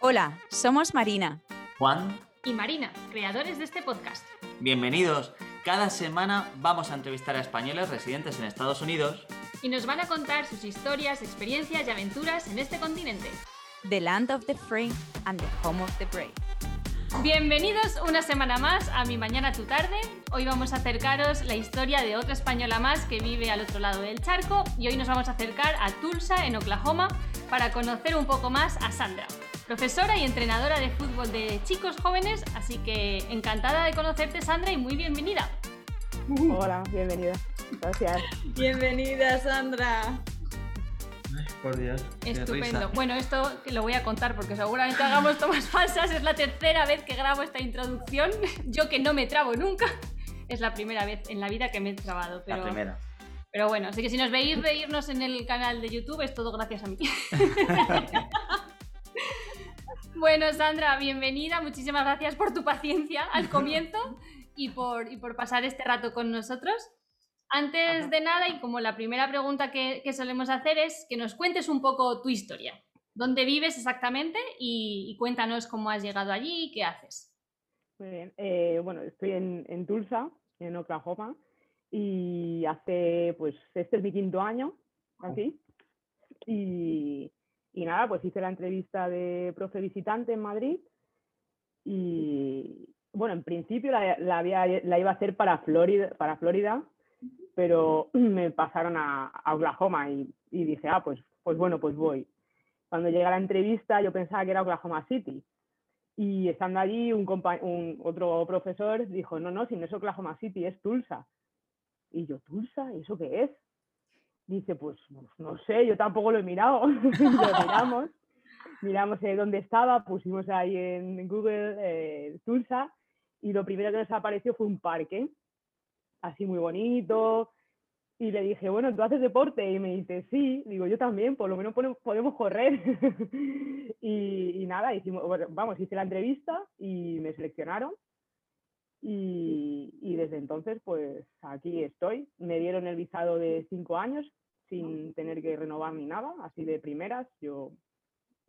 Hola, somos Marina, Juan, y Marina, creadores de este podcast. bienvenidos. Cada semana vamos a entrevistar a españoles residentes en Estados Unidos. Y nos van a contar sus historias, experiencias y aventuras en este continente. the land of the free and the home of the brave. Bienvenidos una semana más a Mi Mañana Tu Tarde. Hoy vamos a acercaros la historia de otra española más que vive al otro lado del charco y hoy nos vamos a acercar a Tulsa, en Oklahoma, para conocer un poco más a Sandra, profesora y entrenadora de fútbol de chicos jóvenes, así que encantada de conocerte Sandra y muy bienvenida. Hola, bienvenida. Gracias. Bienvenida, Sandra. Por Dios. Estupendo. Bueno, esto lo voy a contar porque seguramente hagamos tomas falsas. Es la tercera vez que grabo esta introducción. Yo que no me trabo nunca. Es la primera vez en la vida que me he trabado. Pero, La primera. pero bueno, así que si nos veis reírnos en el canal de YouTube es todo gracias a mí. bueno, Sandra, bienvenida. Muchísimas gracias por tu paciencia al comienzo y por, y por pasar este rato con nosotros. Antes de nada, y como la primera pregunta que, que solemos hacer es que nos cuentes un poco tu historia. ¿Dónde vives exactamente? Y, y cuéntanos cómo has llegado allí y qué haces. Muy bien. Eh, bueno, estoy en, en Tulsa, en Oklahoma, y hace, pues, este es mi quinto año aquí. Y, y nada, pues hice la entrevista de profe visitante en Madrid. Y bueno, en principio la, la iba a hacer para Florida, para Florida pero me pasaron a, a Oklahoma y, dije, ah, pues, pues bueno, pues voy. Cuando llegué a la entrevista yo pensaba que era Oklahoma City. Y estando allí, un, un otro profesor dijo, no, no, si no es Oklahoma City, es Tulsa. Y yo, ¿Tulsa? ¿Y eso qué es? Dice, pues, pues, no sé, yo tampoco lo he mirado. lo miramos, miramos eh, dónde estaba, pusimos ahí en Google eh, Tulsa y lo primero que nos apareció fue un parque, así muy bonito. Y le dije, bueno, ¿tú haces deporte? Y me dice, sí. Digo, yo también, por lo menos podemos correr. y, y nada, hicimos, bueno, vamos, hice la entrevista y me seleccionaron. Y, y desde entonces, pues aquí estoy. Me dieron el visado de cinco años sin tener que renovar ni nada, así de primeras. Yo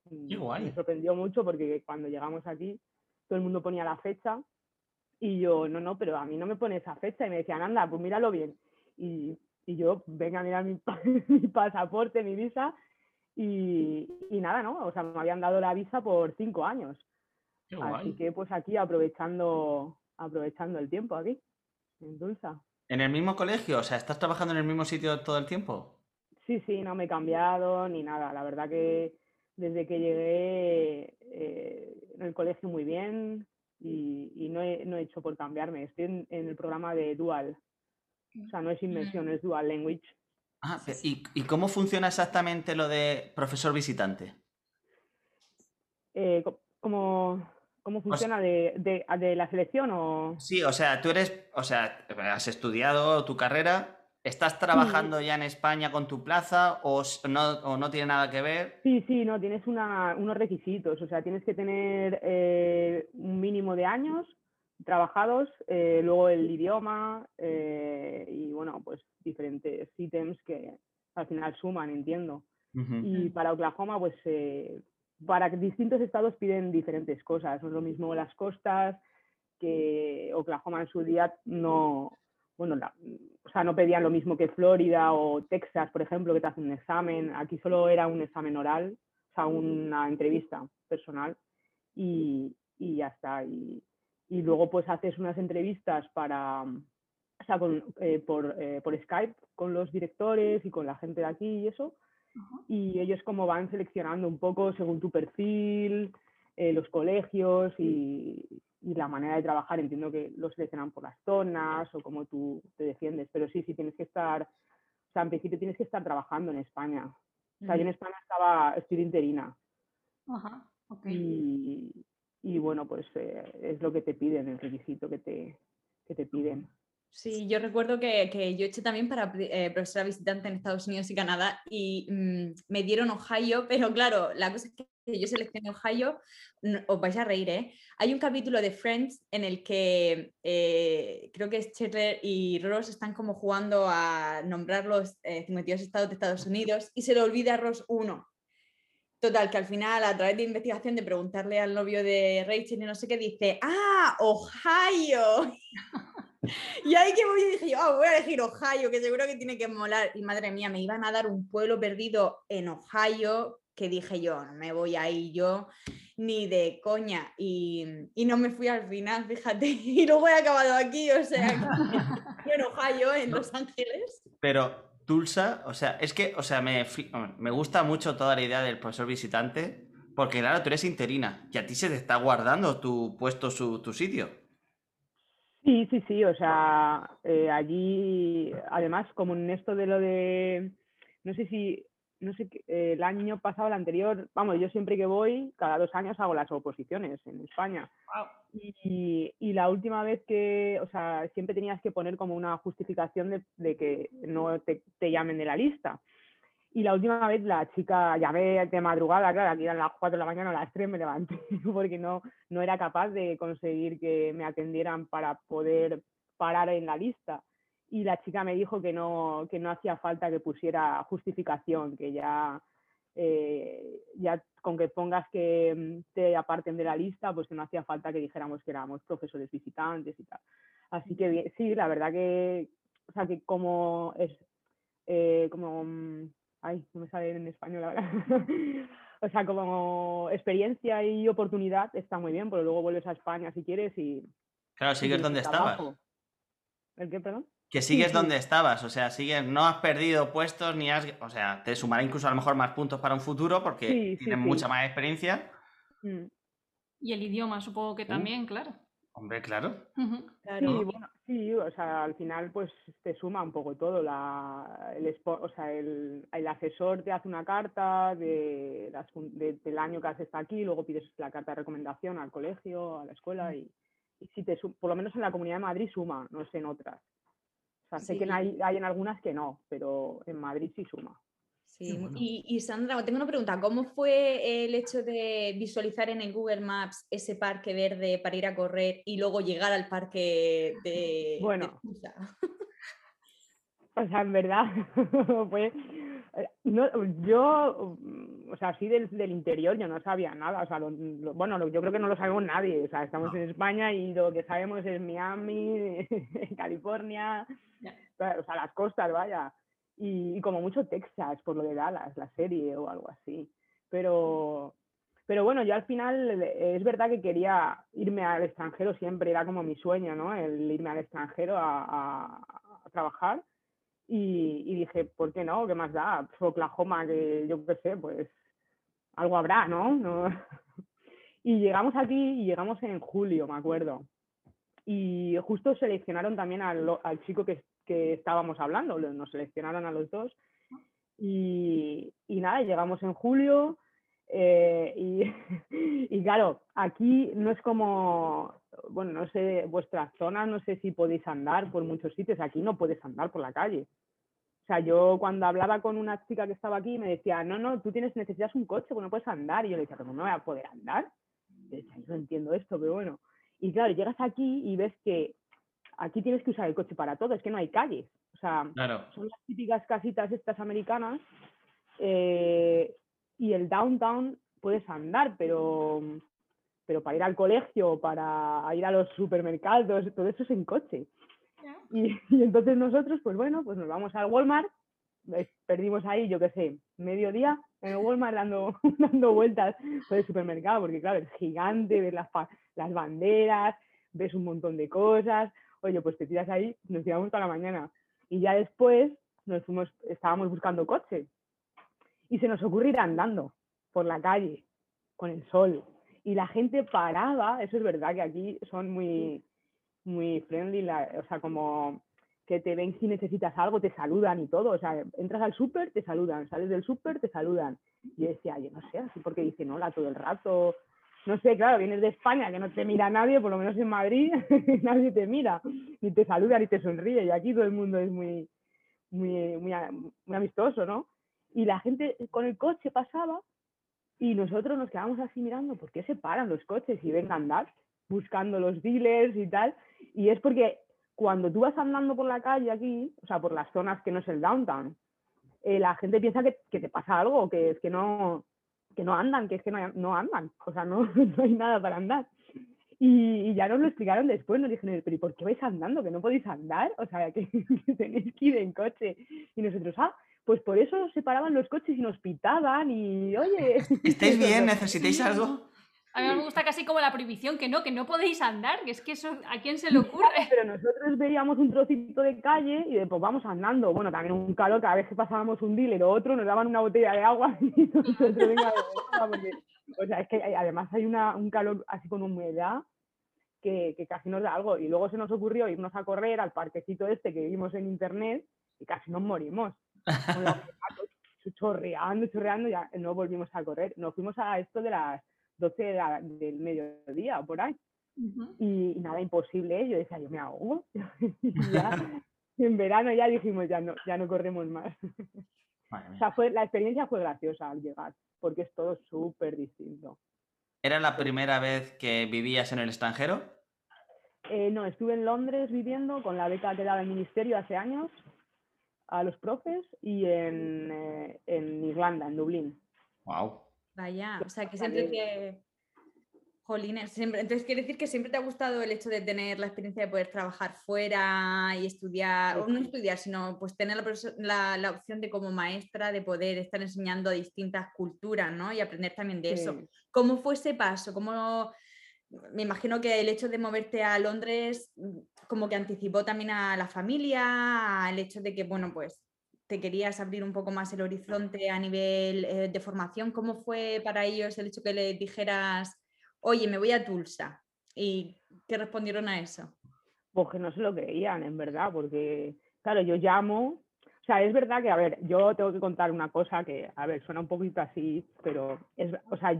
mm, me sorprendió mucho porque cuando llegamos aquí todo el mundo ponía la fecha y yo, no, no, pero a mí no me pone esa fecha. Y me decían, anda, pues míralo bien. Y, y yo, venga a mirar mi, mi pasaporte, mi visa. Y, y nada, ¿no? O sea, me habían dado la visa por cinco años. Así que pues aquí aprovechando, aprovechando el tiempo aquí, en Tulsa. ¿En el mismo colegio? O sea, ¿estás trabajando en el mismo sitio todo el tiempo? Sí, sí, no me he cambiado ni nada. La verdad que desde que llegué eh, en el colegio muy bien y, y no, he, no he hecho por cambiarme. Estoy en, en el programa de Dual. O sea, no es inmersión, es Dual Language. Ah, ¿y, y cómo funciona exactamente lo de profesor visitante? Eh, co- ¿cómo, ¿Cómo funciona de, de, de la selección o...? Sí, o sea, tú eres, o sea, has estudiado tu carrera, ¿estás trabajando ya en España con tu plaza o no, o no tiene nada que ver? Sí, sí, no, tienes una, unos requisitos, o sea, tienes que tener eh, un mínimo de años trabajados, eh, luego el idioma eh, y bueno, pues diferentes ítems que al final suman, entiendo. Y para Oklahoma, pues eh, para distintos estados piden diferentes cosas, no es lo mismo las costas que Oklahoma en su día no, bueno, la- o sea, no pedían lo mismo que Florida o Texas, por ejemplo, que te hacen un examen. Aquí solo era un examen oral, o sea, una entrevista personal y, y ya está. Y, y luego pues haces unas entrevistas para, o sea, con, eh, por, eh, por Skype con los directores y con la gente de aquí y eso. Y ellos como van seleccionando un poco según tu perfil, eh, los colegios y, y la manera de trabajar. Entiendo que los seleccionan por las zonas o cómo tú te defiendes, pero sí, sí tienes que estar, o sea, en principio tienes que estar trabajando en España. O sea, yo en España estaba, estoy de interina Ajá, ok. y, y bueno, pues eh, es lo que te piden, el requisito que te, que te piden. Sí, yo recuerdo que, que yo eché también para eh, profesora visitante en Estados Unidos y Canadá y mm, me dieron Ohio, pero claro, la cosa es que yo seleccioné Ohio, os vais a reír, ¿eh? Hay un capítulo de Friends en el que eh, creo que es Chandler y Ross están como jugando a nombrar los eh, 52 estados de Estados Unidos y se le olvida a Ross uno. Total, que al final, a través de investigación, de preguntarle al novio de Rachel y no sé qué, dice, ¡ah, Ohio! y ahí que voy y dije yo, "Ah, voy a elegir Ohio, que seguro que tiene que molar. Y madre mía, me iban a dar un pueblo perdido en Ohio, que dije yo, no me voy a ir yo ni de coña. Y, y no me fui al final, fíjate. Y luego he acabado aquí, o sea, en Ohio, en Los Ángeles. Pero Tulsa, o sea, es que, o sea, me, me gusta mucho toda la idea del profesor visitante, porque claro, tú eres interina y a ti se te está guardando tu puesto, su, tu sitio. Sí, sí, sí, o sea, eh, allí, además, como en esto de lo de, no sé si, no sé, eh, el año pasado, el anterior, vamos, yo siempre que voy, cada dos años hago las oposiciones en España. Y, y la última vez que, o sea, siempre tenías que poner como una justificación de, de que no te, te llamen de la lista. Y la última vez la chica llamé de madrugada, claro, aquí eran las 4 de la mañana, a las 3 me levanté, porque no, no era capaz de conseguir que me atendieran para poder parar en la lista. Y la chica me dijo que no, que no hacía falta que pusiera justificación, que ya, eh, ya con que pongas que mm, te aparten de la lista, pues que no hacía falta que dijéramos que éramos profesores visitantes y tal. Así que sí, la verdad que, o sea, que como es, eh, como, mm, ay, no me sale en español ahora. o sea, como experiencia y oportunidad está muy bien, pero luego vuelves a España si quieres y... Claro, sigues donde estabas. ¿El qué, perdón? Que sigues sí. donde estabas, o sea, sigues, no has perdido puestos ni has, o sea, te sumará incluso a lo mejor más puntos para un futuro porque Sí, tienes sí. mucha más experiencia. Mm. Y el idioma, supongo que también, claro. Hombre, claro. Sí, bueno, sí, o sea, al final pues te suma un poco todo. La, el, o sea, el, el asesor te hace una carta de, las fun- de- del año que has estado aquí, luego pides la carta de recomendación al colegio, a la escuela y, y si te por lo menos en la Comunidad de Madrid suma, no sé en otras. O sea, sé que hay, hay en algunas que no, pero en Madrid sí suma. Sí, bueno. y, y Sandra, tengo una pregunta. ¿Cómo fue el hecho de visualizar en el Google Maps ese parque verde para ir a correr y luego llegar al parque de, Bueno. O sea, en verdad, eh, No, yo, mm, o sea, así del, del interior yo no sabía nada. O sea, lo- lo- bueno, lo- yo creo que no lo sabemos nadie. O sea, estamos en España y lo que sabemos es Miami, California, o sea, las costas, vaya. Y, y como mucho Texas, por lo de Dallas, la serie o algo así. Pero, pero bueno, yo al final eh, es verdad que quería irme al extranjero siempre, era como mi sueño, ¿no? El irme al extranjero a, a- a trabajar. Y, y dije, ¿por qué no? ¿Qué más da? Pues Oklahoma, que yo qué sé, pues algo habrá, ¿no? ¿no? Y llegamos aquí y llegamos en julio, me acuerdo. Y justo seleccionaron también al, al chico que, que estábamos hablando, nos seleccionaron a los dos. Y, y nada, llegamos en julio. eh, y, y claro, aquí no es como, bueno, no sé, vuestras zonas, no sé si podéis andar por muchos sitios, aquí no puedes andar por la calle. O sea, yo cuando hablaba con una chica que estaba aquí me decía, no, no, tú tienes, necesitas un coche, porque no puedes andar. Y yo le decía, pero no voy a poder andar. Y yo decía, yo no entiendo esto, pero bueno. Y claro, llegas aquí y ves que aquí tienes que usar el coche para todo, es que no hay calles. O sea, Claro. son las típicas casitas estas americanas eh, y el downtown puedes andar, pero, pero para ir al colegio, para ir a los supermercados, todo eso es en coche. Y, y entonces nosotros, pues bueno, pues nos vamos al Walmart, ves, perdimos ahí, yo qué sé, medio día en el Walmart dando, dando vueltas por el supermercado, porque claro, es gigante, ves las, las banderas, ves un montón de cosas, oye, pues te tiras ahí, nos tiramos toda la mañana. Y ya después nos fuimos, estábamos buscando coche y se nos ocurre ir andando por la calle con el sol. Y la gente paraba, eso es verdad que aquí son muy, muy friendly, o sea, como que te ven si necesitas algo, te saludan y todo. O sea, entras al súper, te saludan, sales del súper, te saludan. Y yo decía, yo no sé, así porque dicen hola todo el rato. No sé, claro, vienes de España, que no te mira nadie, por lo menos en Madrid, nadie te mira, ni te saluda, ni te sonríe. Y aquí todo el mundo es muy, muy, muy, amistoso, ¿no? Y la gente con el coche pasaba y nosotros nos quedamos así mirando, ¿por qué se paran los coches y ven a andar buscando los dealers y tal? Y es porque cuando tú vas andando por la calle aquí, o sea, por las zonas que no es el downtown, eh, la gente piensa que te pasa algo, que es que no, que no andan, que es que no, no andan, o sea, no, no hay nada para andar. Y, y ya nos lo explicaron después, nos dijeron, pero ¿y por qué vais andando? Que no podéis andar, o sea, que, que tenéis que ir en coche. Y nosotros, ah, pues por eso se paraban los coches y nos pitaban y, oye... ¿Estáis bien? ¿Necesitáis algo? A mí me gusta casi como la prohibición, que no, que no podéis andar, que es que eso, ¿a quién se le ocurre? Pero nosotros veíamos un trocito de calle y de, pues vamos andando. Bueno, también un calor, cada vez que pasábamos un dealer o otro, nos daban una botella de agua y nosotros venga porque, o sea, es que además hay una, un calor así con humedad que, que casi nos da algo. Y luego se nos ocurrió irnos a correr al parquecito este que vimos en internet y casi nos morimos. Con zapatos chorreando, chorreando, ya no volvimos a correr. Nos fuimos a esto de las 12 de la- del mediodía, por ahí y, y nada, imposible. ¿eh? Yo decía, yo me ahogo. y ya, en verano ya dijimos, ya no, ya no corremos más. O sea, fue, la experiencia fue graciosa al llegar, porque es todo súper distinto. ¿Era la primera vez que vivías en el extranjero? Eh, no, estuve en Londres viviendo con la beca que daba el ministerio hace años a los profes y en, eh, en Irlanda, en Dublín. Wow. Vaya, o sea, que siempre te... Jolines, siempre... Entonces quiere decir que siempre te ha gustado el hecho de tener la experiencia de poder trabajar fuera y estudiar, o no estudiar, sino pues tener la, la, la opción de como maestra de poder estar enseñando a distintas culturas, ¿no? Y aprender también de eso. ¿Cómo fue ese paso? ¿Cómo... Me imagino que el hecho de moverte a Londres como que anticipó también a la familia, al hecho de que, bueno, pues te querías abrir un poco más el horizonte a nivel eh, de formación. ¿Cómo fue para ellos el hecho que les dijeras, oye, me voy a Tulsa? ¿Y qué respondieron a eso? Pues que no se lo creían, en verdad, porque, claro, yo llamo, o sea, es verdad que, a ver, yo tengo que contar una cosa que, a ver, suena un poquito así, pero es, o sea,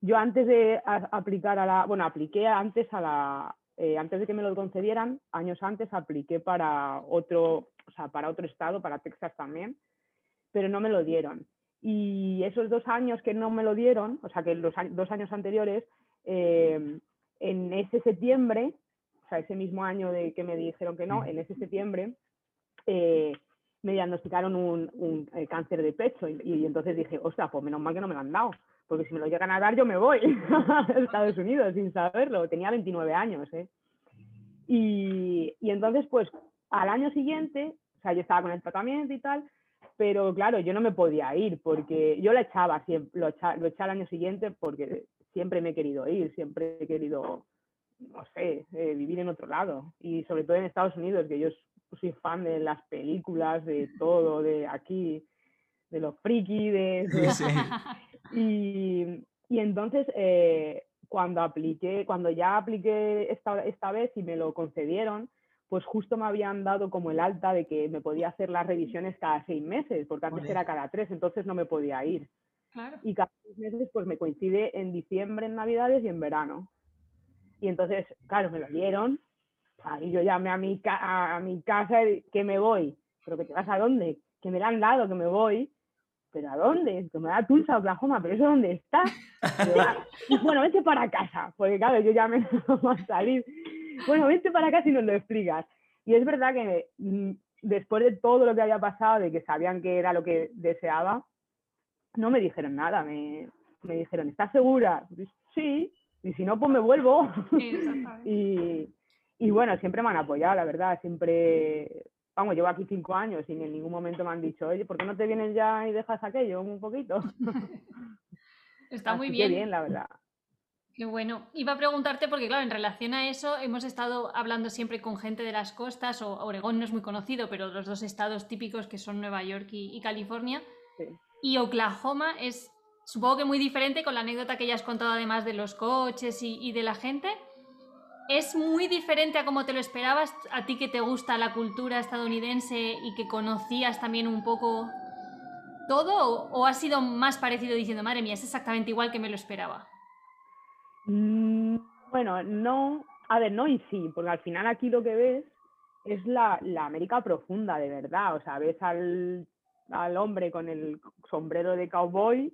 yo antes de aplicar a la, bueno, apliqué antes a la, eh, antes de que me lo concedieran, años antes apliqué para otro, o sea, para otro estado, para Texas también, pero no me lo dieron. Y esos dos años que no me lo dieron, o sea, que los dos años anteriores, eh, en ese septiembre, o sea, ese mismo año de que me dijeron que no, en ese septiembre, eh, me diagnosticaron un, eh, cáncer de pecho y, entonces dije, ostras, pues menos mal que no me lo han dado, porque si me lo llegan a dar yo me voy a Estados Unidos sin saberlo, tenía 29 años, ¿eh? Y entonces, pues, al año siguiente, o sea, yo estaba con el tratamiento y tal, pero claro, yo no me podía ir porque yo lo echaba, siempre, lo, echa- lo eché al año siguiente porque siempre me he querido ir, siempre he querido, no sé, eh, vivir en otro lado y sobre todo en Estados Unidos, que yo soy fan de las películas, de todo, de aquí, de los friki, de... de- Sí. y, y entonces, eh, cuando apliqué, cuando ya apliqué esta, esta vez y me lo concedieron, pues justo me habían dado como el alta de que me podía hacer las revisiones cada seis meses, porque antes era cada tres, entonces no me podía ir. Claro. Y cada seis meses pues me coincide en diciembre, en Navidades y en verano. Y entonces, claro, me lo dieron. Y yo llamé a mi, ca- a, mi casa que me voy. ¿Pero que te vas a dónde? Que me la han dado, que me voy. ¿Pero a dónde? Que me da Tulsa, Oklahoma, ¿pero eso dónde está? Y yo, "Ah". Y, bueno, vete para casa, porque claro, yo ya me va a salir. Bueno, vete para casa y nos lo explicas. Y es verdad que mm, después de todo lo que había pasado, de que sabían que era lo que deseaba, no me dijeron nada. Me, me dijeron, ¿estás segura? Sí, y si no, pues me vuelvo. Exactamente. y, y bueno, siempre me han apoyado, la verdad, siempre, vamos, llevo aquí cinco años y en ningún momento me han dicho, oye, ¿por qué no te vienes ya y dejas aquello un poquito? Está muy Así bien. bien, la verdad. Qué bueno. Iba a preguntarte porque, claro, en relación a eso, hemos estado hablando siempre con gente de las costas, o Oregón no es muy conocido, pero los dos estados típicos que son Nueva York y, y California. Sí. Y Oklahoma es, supongo que muy diferente con la anécdota que ya has contado además de los coches y, y de la gente. ¿Es muy diferente a como te lo esperabas? A ti que te gusta la cultura estadounidense y que conocías también un poco todo, o, o ha sido más parecido diciendo, madre mía, es exactamente igual que me lo esperaba? Mm, Bueno, no, a ver, no y sí, porque al final aquí lo que ves es la, la América profunda, de verdad. O sea, ves al, al hombre con el sombrero de cowboy,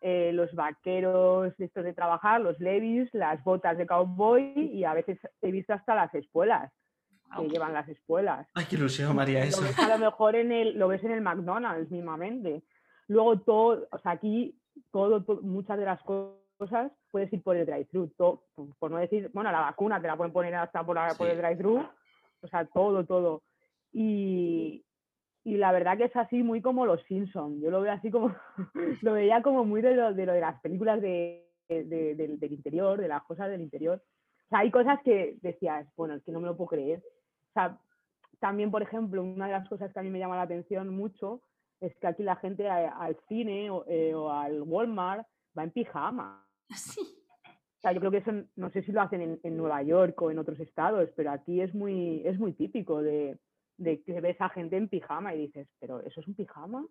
eh, los vaqueros estos de trabajar, los levis, las botas de cowboy y a veces he visto hasta las espuelas que llevan las espuelas. Ay, qué ilusión, María, Lo eso. ves a lo mejor en el, lo ves en el McDonald's mismamente. Luego todo, o sea, aquí todo, to- muchas de las cosas puedes ir por el drive-thru. Por no decir, bueno, la vacuna te la pueden poner hasta por, la- por Sí. el drive-thru. O sea, todo, todo. Y, y la verdad que es así muy como los Simpsons. Yo lo veo así como, lo veía como muy de lo de, lo de las películas de, de- del, del interior, de las cosas del interior. O sea, hay cosas que decías, bueno, es que no me lo puedo creer. O sea, también, por ejemplo, una de las cosas que a mí me llama la atención mucho es que aquí la gente a- al cine o, eh, o al Walmart va en pijama. Sí. O sea, yo creo que eso, no sé si lo hacen en, en Nueva York o en otros estados, pero aquí es muy, es muy típico de, de que ves a gente en pijama y dices, pero ¿eso es un pijama?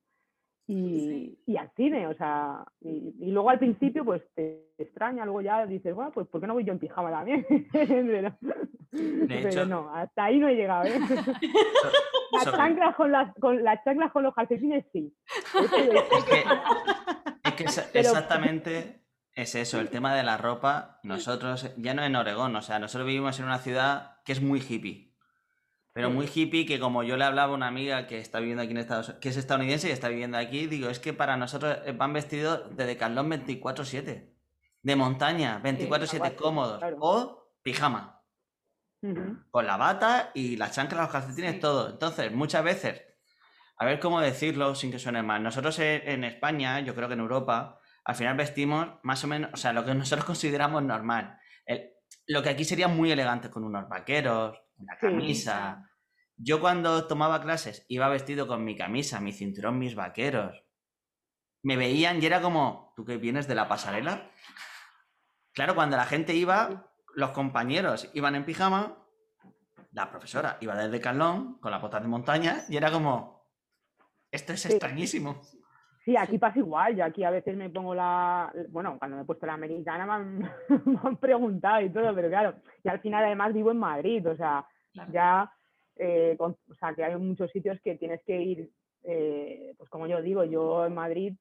Y, y al cine, o sea, y, y luego al principio pues te extraña, luego ya dices, bueno, pues ¿por qué no voy yo en pijama también? pero, pero hecho- no, hasta ahí no he llegado, ¿eh? Las chanclas con las, con las chanclas con los calcetines sí. Es que, es que Pero- exactamente es eso, el tema de la ropa. Nosotros, ya no en Oregón, o sea, nosotros vivimos en una ciudad que es muy hippie. Pero muy hippie que como yo le hablaba a una amiga que está viviendo aquí en Estados que es estadounidense y está viviendo aquí, digo, es que para nosotros eh, van vestidos de Decathlon 24/7. De montaña, 24/7 guay, cómodos. O pijama. Con la bata y las chanclas, los calcetines, Sí. todo. Entonces, muchas veces, a ver cómo decirlo sin que suene mal. Nosotros en España, yo creo que en Europa, al final vestimos más o menos, o sea, lo que nosotros consideramos normal. El- lo que aquí sería muy elegante con unos vaqueros, una Sí. camisa. Yo cuando tomaba clases iba vestido con mi camisa, mi cinturón, mis vaqueros. Me veían y era como, ¿tú que vienes de la pasarela? Claro, cuando la gente iba, los compañeros iban en pijama, la profesora iba desde Calón con las botas de montaña y era como, esto es Sí. extrañísimo. Sí, aquí pasa igual. Yo aquí a veces me pongo la. Bueno, cuando me he puesto la americana me han, me han preguntado y todo, pero claro. Y al final, además, vivo en Madrid. O sea, Claro. ya. eh, con- o sea, que hay muchos sitios que tienes que ir. eh, pues como yo digo, yo en Madrid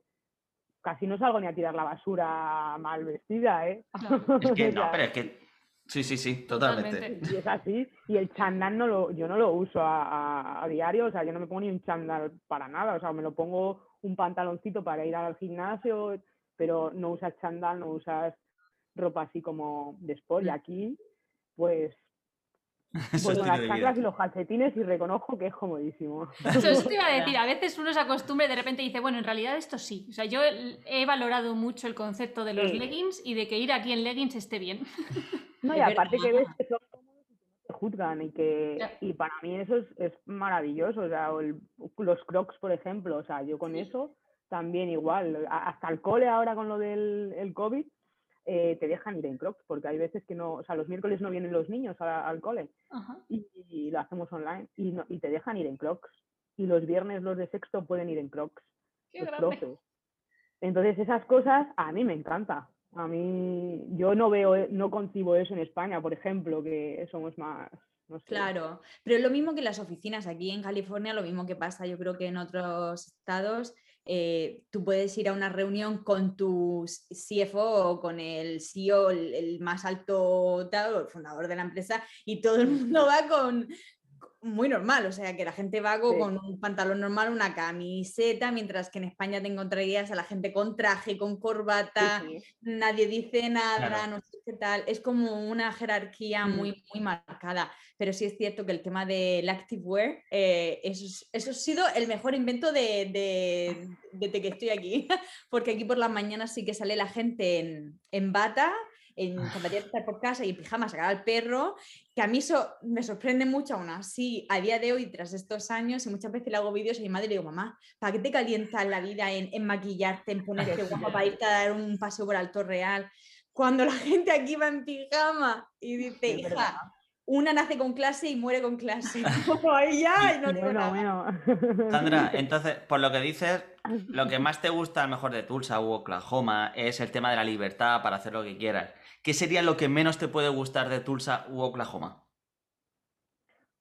casi no salgo ni a tirar la basura mal vestida, ¿eh? Claro. Es que no, pero es que... Sí, sí, sí, totalmente. Totalmente. Y es así. Y el chándal no lo, yo no lo uso a, a- a diario, o sea, yo no me pongo ni un chándal para nada, o sea, me lo pongo un pantaloncito para ir al gimnasio, pero no usas chándal, no usas ropa así como de sport. Y Mm. aquí, pues, pues es con las chanclas y los calcetines y reconozco que es comodísimo. Eso, eso te iba a decir, a veces uno se acostumbra y de repente dice, bueno, en realidad esto sí. O sea, yo he valorado mucho el concepto de los Sí. leggings y de que ir aquí en leggings esté bien. No, y aparte que ves que son cómodos y que no te juzgan y que y para mí eso es, es maravilloso, o sea, el- los crocs, por ejemplo, o sea, yo con Sí. eso también igual, hasta el cole ahora con lo del el COVID, eh, te dejan ir en crocs, porque hay veces que no, o sea, los miércoles no vienen los niños a- al cole y, y lo hacemos online y, no- y te dejan ir en crocs. Y los viernes los de sexto pueden ir en crocs, Qué los grande. profes. Entonces esas cosas a mí me encanta. A mí, yo no veo, e- no concibo eso en España, por ejemplo, que somos más, no sé. Claro, pero es lo mismo que en las oficinas. Aquí en California, lo mismo que pasa, yo creo que en otros estados, eh, tú puedes ir a una reunión con tu CFO o con el CEO, el, el más alto el fundador de la empresa, y todo el mundo va con muy normal, o sea, que la gente va Sí. con un pantalón normal, una camiseta, mientras que en España te encontrarías a la gente con traje, con corbata, sí. nadie dice nada, Claro. no sé qué tal. Es como una jerarquía Mm. muy, muy marcada. Pero sí es cierto que el tema del activewear, eh, eso, es- eso ha sido el mejor invento de, de- desde que estoy aquí. Porque aquí por las mañanas sí que sale la gente en, en bata, en zapatillas de estar por casa y en pijama sacar al perro, que a mí eso me sorprende mucho aún así a día de hoy, tras estos años, y muchas veces le hago vídeos a mi madre y le digo, mamá, ¿para qué te calientas la vida en, en maquillarte, en ponerte guapa para irte a dar un paseo por Alto Real? Cuando la gente aquí va en pijama y dice, hija, una nace con clase y muere con clase. Como ahí ya, y no digo Bueno, nada. bueno. Sandra, entonces, por lo que dices, lo que más te gusta a lo mejor de Tulsa u Oklahoma es el tema de la libertad para hacer lo que quieras. ¿Qué sería lo que menos te puede gustar de Tulsa u Oklahoma?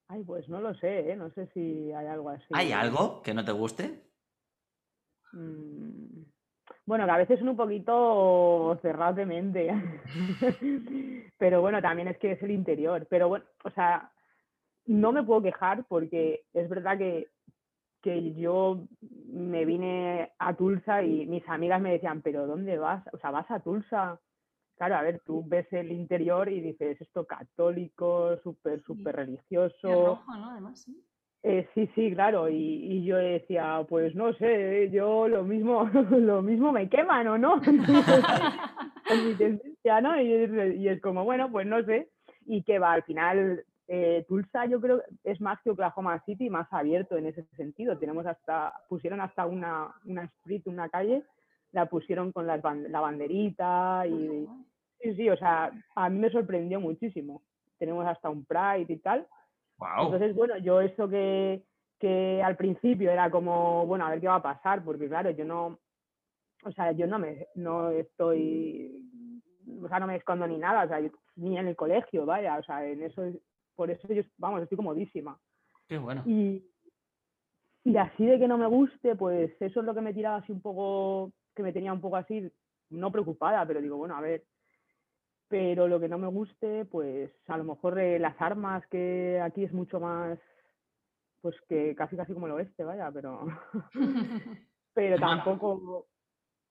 Ay, pues no lo sé, ¿eh? No sé si hay algo así. ¿Hay algo que no te guste? Mm, Bueno, que a veces son un poquito cerrados de mente. Pero bueno, también es que es el interior. Pero bueno, o sea, no me puedo quejar porque es verdad que que yo me vine a Tulsa y mis amigas me decían, pero ¿dónde vas? O sea, vas a Tulsa. Claro, a ver, tú ves el interior y dices, esto católico, súper, súper Y religioso. rojo, ¿no? Además, sí. Eh, sí, sí, claro. Y, y yo decía, pues no sé, yo lo mismo, lo mismo me queman o no. Mi tendencia, ¿no? Y, es- y es como, bueno, pues no sé. Y que va, al final, eh, Tulsa yo creo es más que Oklahoma City, más abierto en ese sentido. Tenemos hasta, pusieron hasta una, una street, una calle, la pusieron con las ban- la banderita y, sí, sí, o sea, a mí me sorprendió muchísimo. Tenemos hasta un Pride y tal. Wow. Entonces, bueno, yo eso que, que al principio era como, bueno, a ver qué va a pasar, porque claro, yo no, o sea, yo no me, no estoy, o sea, no me escondo ni nada, o sea, yo- ni en el colegio, vaya, o sea, en eso, es- por eso yo, vamos, estoy comodísima. Qué bueno. Y, y así de que no me guste, pues eso es lo que me tiraba así un poco, que me tenía un poco así, no preocupada, pero digo, bueno, a ver. Pero lo que no me guste, pues a lo mejor eh, las armas, que aquí es mucho más, pues que casi casi como el oeste, vaya, pero, pero tampoco,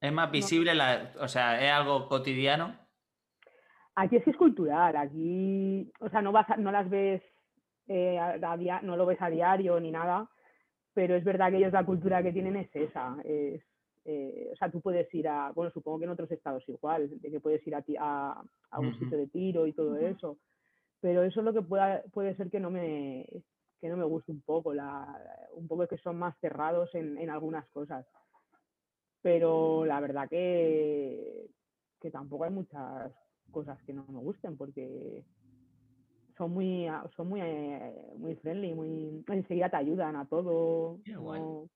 Es más visible, la, o sea, es algo cotidiano. Aquí es que es cultural, aquí, o sea, no, vas a- no las ves, eh, a- a no lo ves a diario ni nada, pero es verdad que ellos la cultura que tienen es esa. Es, eh, o sea, tú puedes ir a, bueno, supongo que en otros estados igual, de que puedes ir a, a, a un Ujú. sitio de tiro y todo Ujú. eso, pero eso es lo que pueda, puede ser que no me que no me guste un poco, la, un poco que son más cerrados en, en algunas cosas. Pero la verdad que, que tampoco hay muchas cosas que no me gusten porque son muy son muy eh, muy friendly, muy enseguida te ayudan a todo. Guay. no-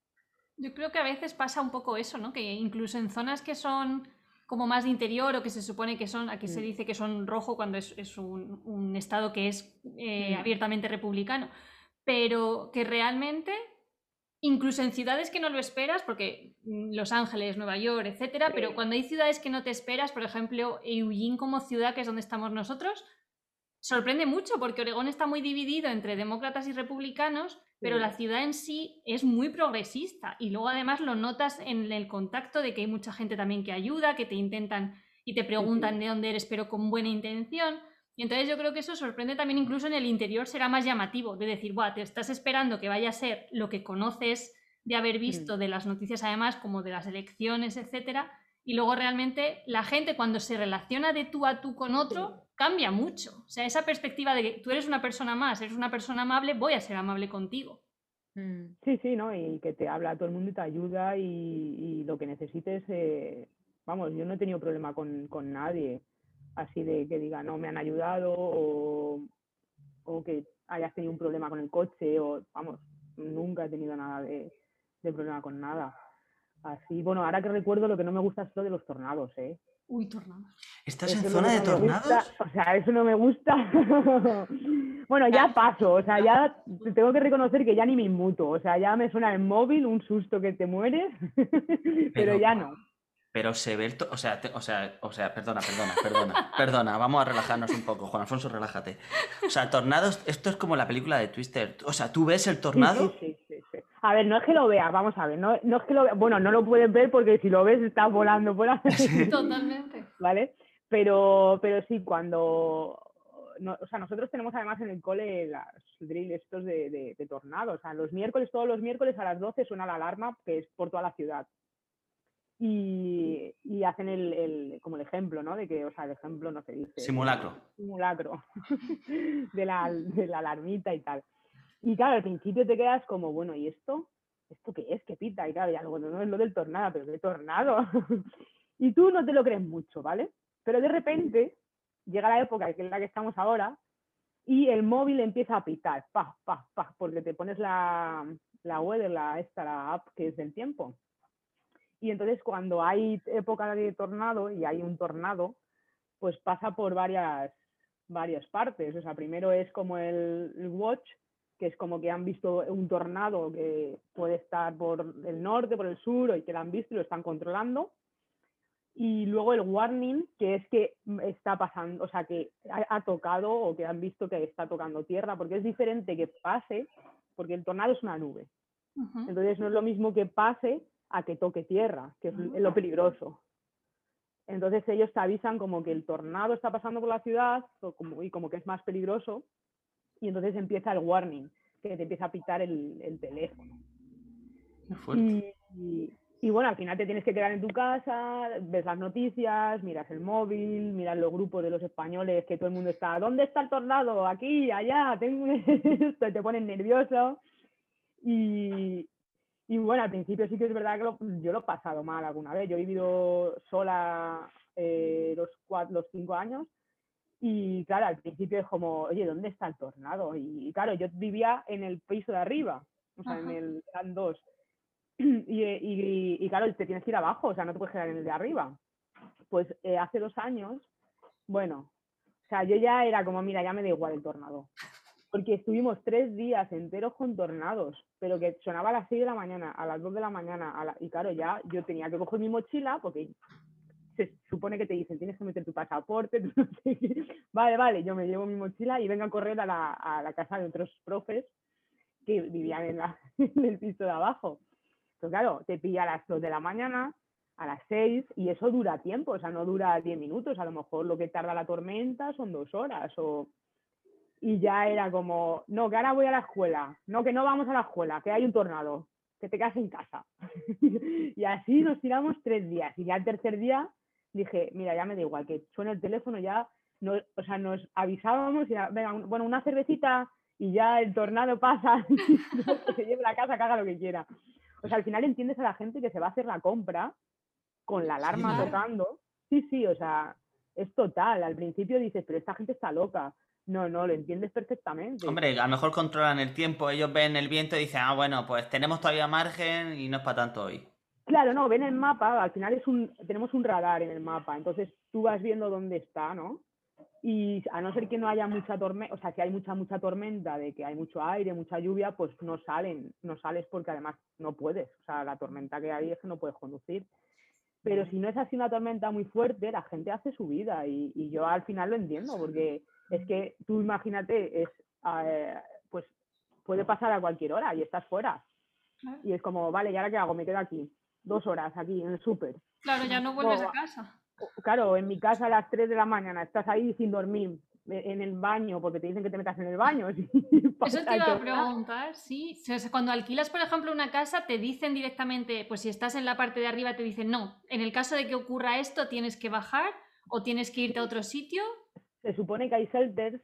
Yo creo que a veces pasa un poco eso, ¿no? Que incluso en zonas que son como más de interior o que se supone que son, aquí se Mm. dice que son rojo cuando es, es un, un estado que es eh, Mm. abiertamente republicano, pero que realmente, incluso en ciudades que no lo esperas, porque mm, Los Ángeles, Nueva York, etcétera, pero cuando hay ciudades que no te esperas, por ejemplo, Eugene como ciudad, que es donde estamos nosotros, sorprende mucho porque Oregón está muy dividido entre demócratas y republicanos, pero la ciudad en sí es muy progresista y luego además lo notas en el contacto de que hay mucha gente también que ayuda, que te intentan y te preguntan de dónde eres, pero con buena intención. Y entonces yo creo que eso sorprende también incluso en el interior, será más llamativo, de decir, Buah, te estás esperando que vaya a ser lo que conoces de haber visto de las noticias además, como de las elecciones, etcétera, y luego realmente la gente cuando se relaciona de tú a tú con otro cambia mucho. O sea, esa perspectiva de que tú eres una persona más, eres una persona amable, voy a ser amable contigo. Mm. Sí, sí, ¿no? Y que te habla todo el mundo y te ayuda y, y lo que necesites, eh, vamos, yo no he tenido problema con, con nadie, así de que diga, no, me han ayudado o, o que hayas tenido un problema con el coche o, vamos, nunca he tenido nada de, de problema con nada. Así, bueno, ahora que recuerdo lo que no me gusta es lo de los tornados, ¿eh? Uy, tornados. ¿Estás Eso en zona de gusta, tornados? O sea, eso no me gusta. bueno, ya paso, o sea, ya te tengo que reconocer que ya ni me inmuto. O sea, ya me suena el móvil, un susto que te mueres, pero, Pero- ya no. Pero se ve el... to- O sea, te- o sea, o sea, perdona, perdona, perdona, perdona, vamos a relajarnos un poco. Juan Alfonso, relájate. O sea, tornados, esto es como la película de Twister. O sea, ¿tú ves el tornado? Sí, sí, sí, sí. A ver, no es que lo veas, vamos a ver, no, no es que lo veas, bueno, no lo puedes ver porque si lo ves estás volando por ahí. Totalmente. ¿vale? Pero, pero sí, cuando... no- o sea, nosotros tenemos además en el cole las drill estos de, de, de tornado. O sea, los miércoles, todos los miércoles a las 12 suena la alarma, que es por toda la ciudad. Y, y hacen el, el- como el ejemplo, ¿no? De que, o sea, el ejemplo no se dice. Simulacro. Simulacro. de, la, de la alarmita y tal. Y claro, al principio te quedas como, bueno, ¿y esto? ¿Esto qué es? ¿Qué pita? Y claro, ya luego no es lo del tornado, pero ¿qué tornado? y tú no te lo crees mucho, ¿vale? Pero de repente llega la época es la que estamos ahora y el móvil empieza a pitar, pa, pa, pa, porque te pones la, la weather, la, esta, la app que es del tiempo. Y entonces cuando hay época de tornado y hay un tornado, pues pasa por varias, varias partes. O sea, primero es como el, el watch, que es como que han visto un tornado que puede estar por el norte, por el sur, y que lo han visto y lo están controlando. Y luego el warning, que es que está pasando, o sea, que ha, ha tocado o que han visto que está tocando tierra, porque es diferente que pase, porque el tornado es una nube. Entonces no es lo mismo que pase a que toque tierra, que es lo peligroso. Entonces ellos te avisan como que el tornado está pasando por la ciudad o como- y como que es más peligroso y entonces empieza el warning, que te empieza a pitar el, el teléfono. Y, y- y bueno, al final te tienes que quedar en tu casa, ves las noticias, miras el móvil, miras los grupos de los españoles que todo el mundo está, ¿dónde está el tornado? Aquí, allá, tengo esto, te ponen nervioso. Y, y bueno, al principio sí que es verdad que lo- yo lo he pasado mal alguna vez. Yo he vivido sola eh, los, cua- los cinco años y claro, al principio es como, oye, ¿dónde está el tornado? Y, claro, yo vivía en el piso de arriba, o sea, en el. Y, eh, y- y, claro, te tienes que ir abajo, o sea, no te puedes quedar en el de arriba. Pues eh, hace dos años, bueno, o sea, yo ya era como, mira, ya me da igual el tornado. Porque estuvimos tres días enteros con tornados, pero que sonaba a las 6 de la mañana, a las 2 de la mañana, a la- y claro, ya yo tenía que coger mi mochila, porque se supone que te dicen, tienes que meter tu pasaporte. Vale, vale, yo me llevo mi mochila y vengo a correr a la, a la casa de otros profes que vivían en, la- en el piso de abajo. Pues claro, te pilla a las 2 de la mañana, a las 6, y eso dura tiempo, o sea, no dura 10 minutos, a lo mejor lo que tarda la tormenta son dos horas, o... Y ya era como, no, que ahora voy a la escuela, no, que no vamos a la escuela, que hay un tornado, que te quedas en casa. y así nos tiramos tres días, y ya el tercer día dije, mira, ya me da igual, que suene el teléfono, ya, no, o sea, nos avisábamos, y era, venga, un- bueno, una cervecita, y ya el tornado pasa, que se lleve la casa, que haga lo que quiera. O sea, al final entiendes a la gente que se va a hacer la compra con la alarma tocando. Sí, sí, o sea, es total. Al principio dices, pero esta gente está loca. No, no, lo entiendes perfectamente. Hombre, a lo mejor controlan el tiempo, ellos ven el viento y dicen, ah, bueno, pues tenemos todavía margen y no es para tanto hoy. Claro, no, ven el mapa, al final es un, tenemos un radar en el mapa, entonces tú vas viendo dónde está, ¿no? Y a no ser que no haya mucha tormenta, o sea, que hay mucha, mucha tormenta, de que hay mucho aire, mucha lluvia, pues no salen, no sales porque además no puedes, o sea, la tormenta que hay es que no puedes conducir. Pero si no es así una tormenta muy fuerte, la gente hace su vida y, y yo al final lo entiendo, porque es que tú imagínate, es, eh, pues puede pasar a cualquier hora y estás fuera. Y es como, vale, ¿y ahora qué hago? Me quedo aquí, dos horas aquí en el súper. Claro, ya no vuelves a casa. Claro, en mi casa a las 3 de la mañana estás ahí sin dormir e- en el baño porque te dicen que te metas en el baño. Eso te iba a preguntar, sí. Cuando alquilas, por ejemplo, una casa, te dicen directamente, pues si estás en la parte de arriba, te dicen, no, en el caso de que ocurra esto, tienes que bajar o tienes que irte a otro sitio. Se supone que hay shelters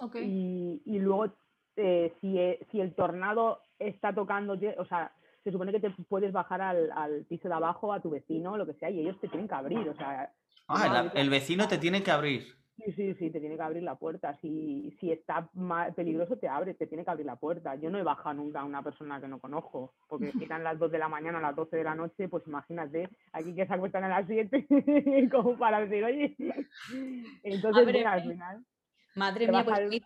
Ok. y, y luego eh, si, e- si el tornado está tocando, o sea, se supone que te puedes bajar al, al piso de abajo a tu vecino, lo que sea, y ellos te tienen que abrir. O sea, Ah, no, la- ahorita- el vecino te tiene que abrir. Sí, sí, sí, te tiene que abrir la puerta. Si, si está peligroso, te abre, te tiene que abrir la puerta. Yo no he bajado nunca a una persona que no conozco, porque si eran las 2 de la mañana, a las 12 de la noche, pues imagínate, aquí que se acuestan a las 7, como para decir, oye. Entonces, bueno, al final, Madre mía, pues a al- mí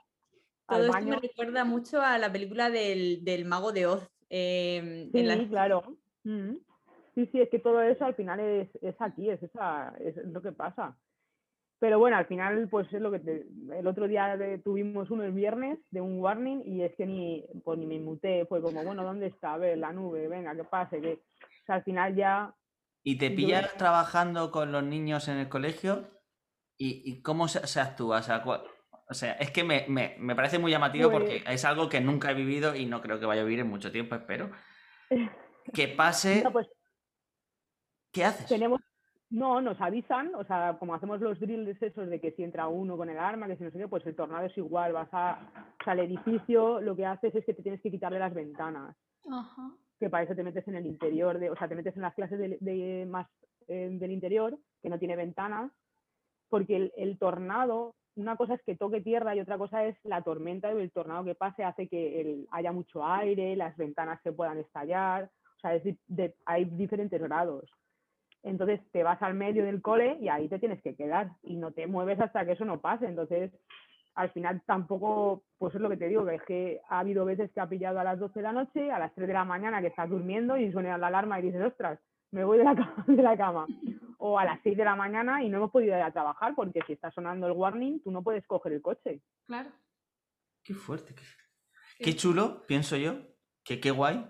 al todo esto me recuerda mucho a la película del, del Mago de Oz. Eh, en la- Sí, claro. Mm. Sí, sí, es que todo eso al final es, es aquí, es, esa, es lo que pasa. Pero bueno, al final, pues es lo que te- el otro día de- tuvimos uno el viernes de un warning y es que ni, pues, ni me inmuté, fue como, bueno, ¿dónde está? A ver, la nube, venga, que pase, que o sea, al final ya, ¿Y te Yo- pillas trabajando con los niños en el colegio? ¿Y, y cómo se, se actúa? O sea, cua- o sea, es que me, me- me parece muy llamativo porque es algo que nunca he vivido y no creo que vaya a vivir en mucho tiempo, espero. Que pase, no, pues ¿qué haces? tenemos, no, nos avisan, o sea, como hacemos los drills esos de que si entra uno con el arma, que si no sé qué, pues el tornado es igual, vas a, o sea, el edificio lo que haces es que te tienes que quitarle las ventanas. Ajá. que para eso te metes en el interior, de, o sea, te metes en las clases de, de más eh, del interior, que no tiene ventanas, porque el, el tornado, una cosa es que toque tierra y otra cosa es la tormenta o el tornado que pase hace que el- haya mucho aire, las ventanas se puedan estallar, o sea, es di- de- hay diferentes grados. Entonces te vas al medio del cole y ahí te tienes que quedar y no te mueves hasta que eso no pase. Entonces, al final tampoco, pues es lo que te digo, que es que ha habido veces que ha pillado a las 12 de la noche, a las 3 de la mañana que estás durmiendo y suena la alarma y dices, ostras, me voy de la cama. De la cama. O a las 6 de la mañana y no hemos podido ir a trabajar porque si está sonando el warning, tú no puedes coger el coche. Claro. Qué fuerte. Qué, qué chulo, pienso yo. Que qué guay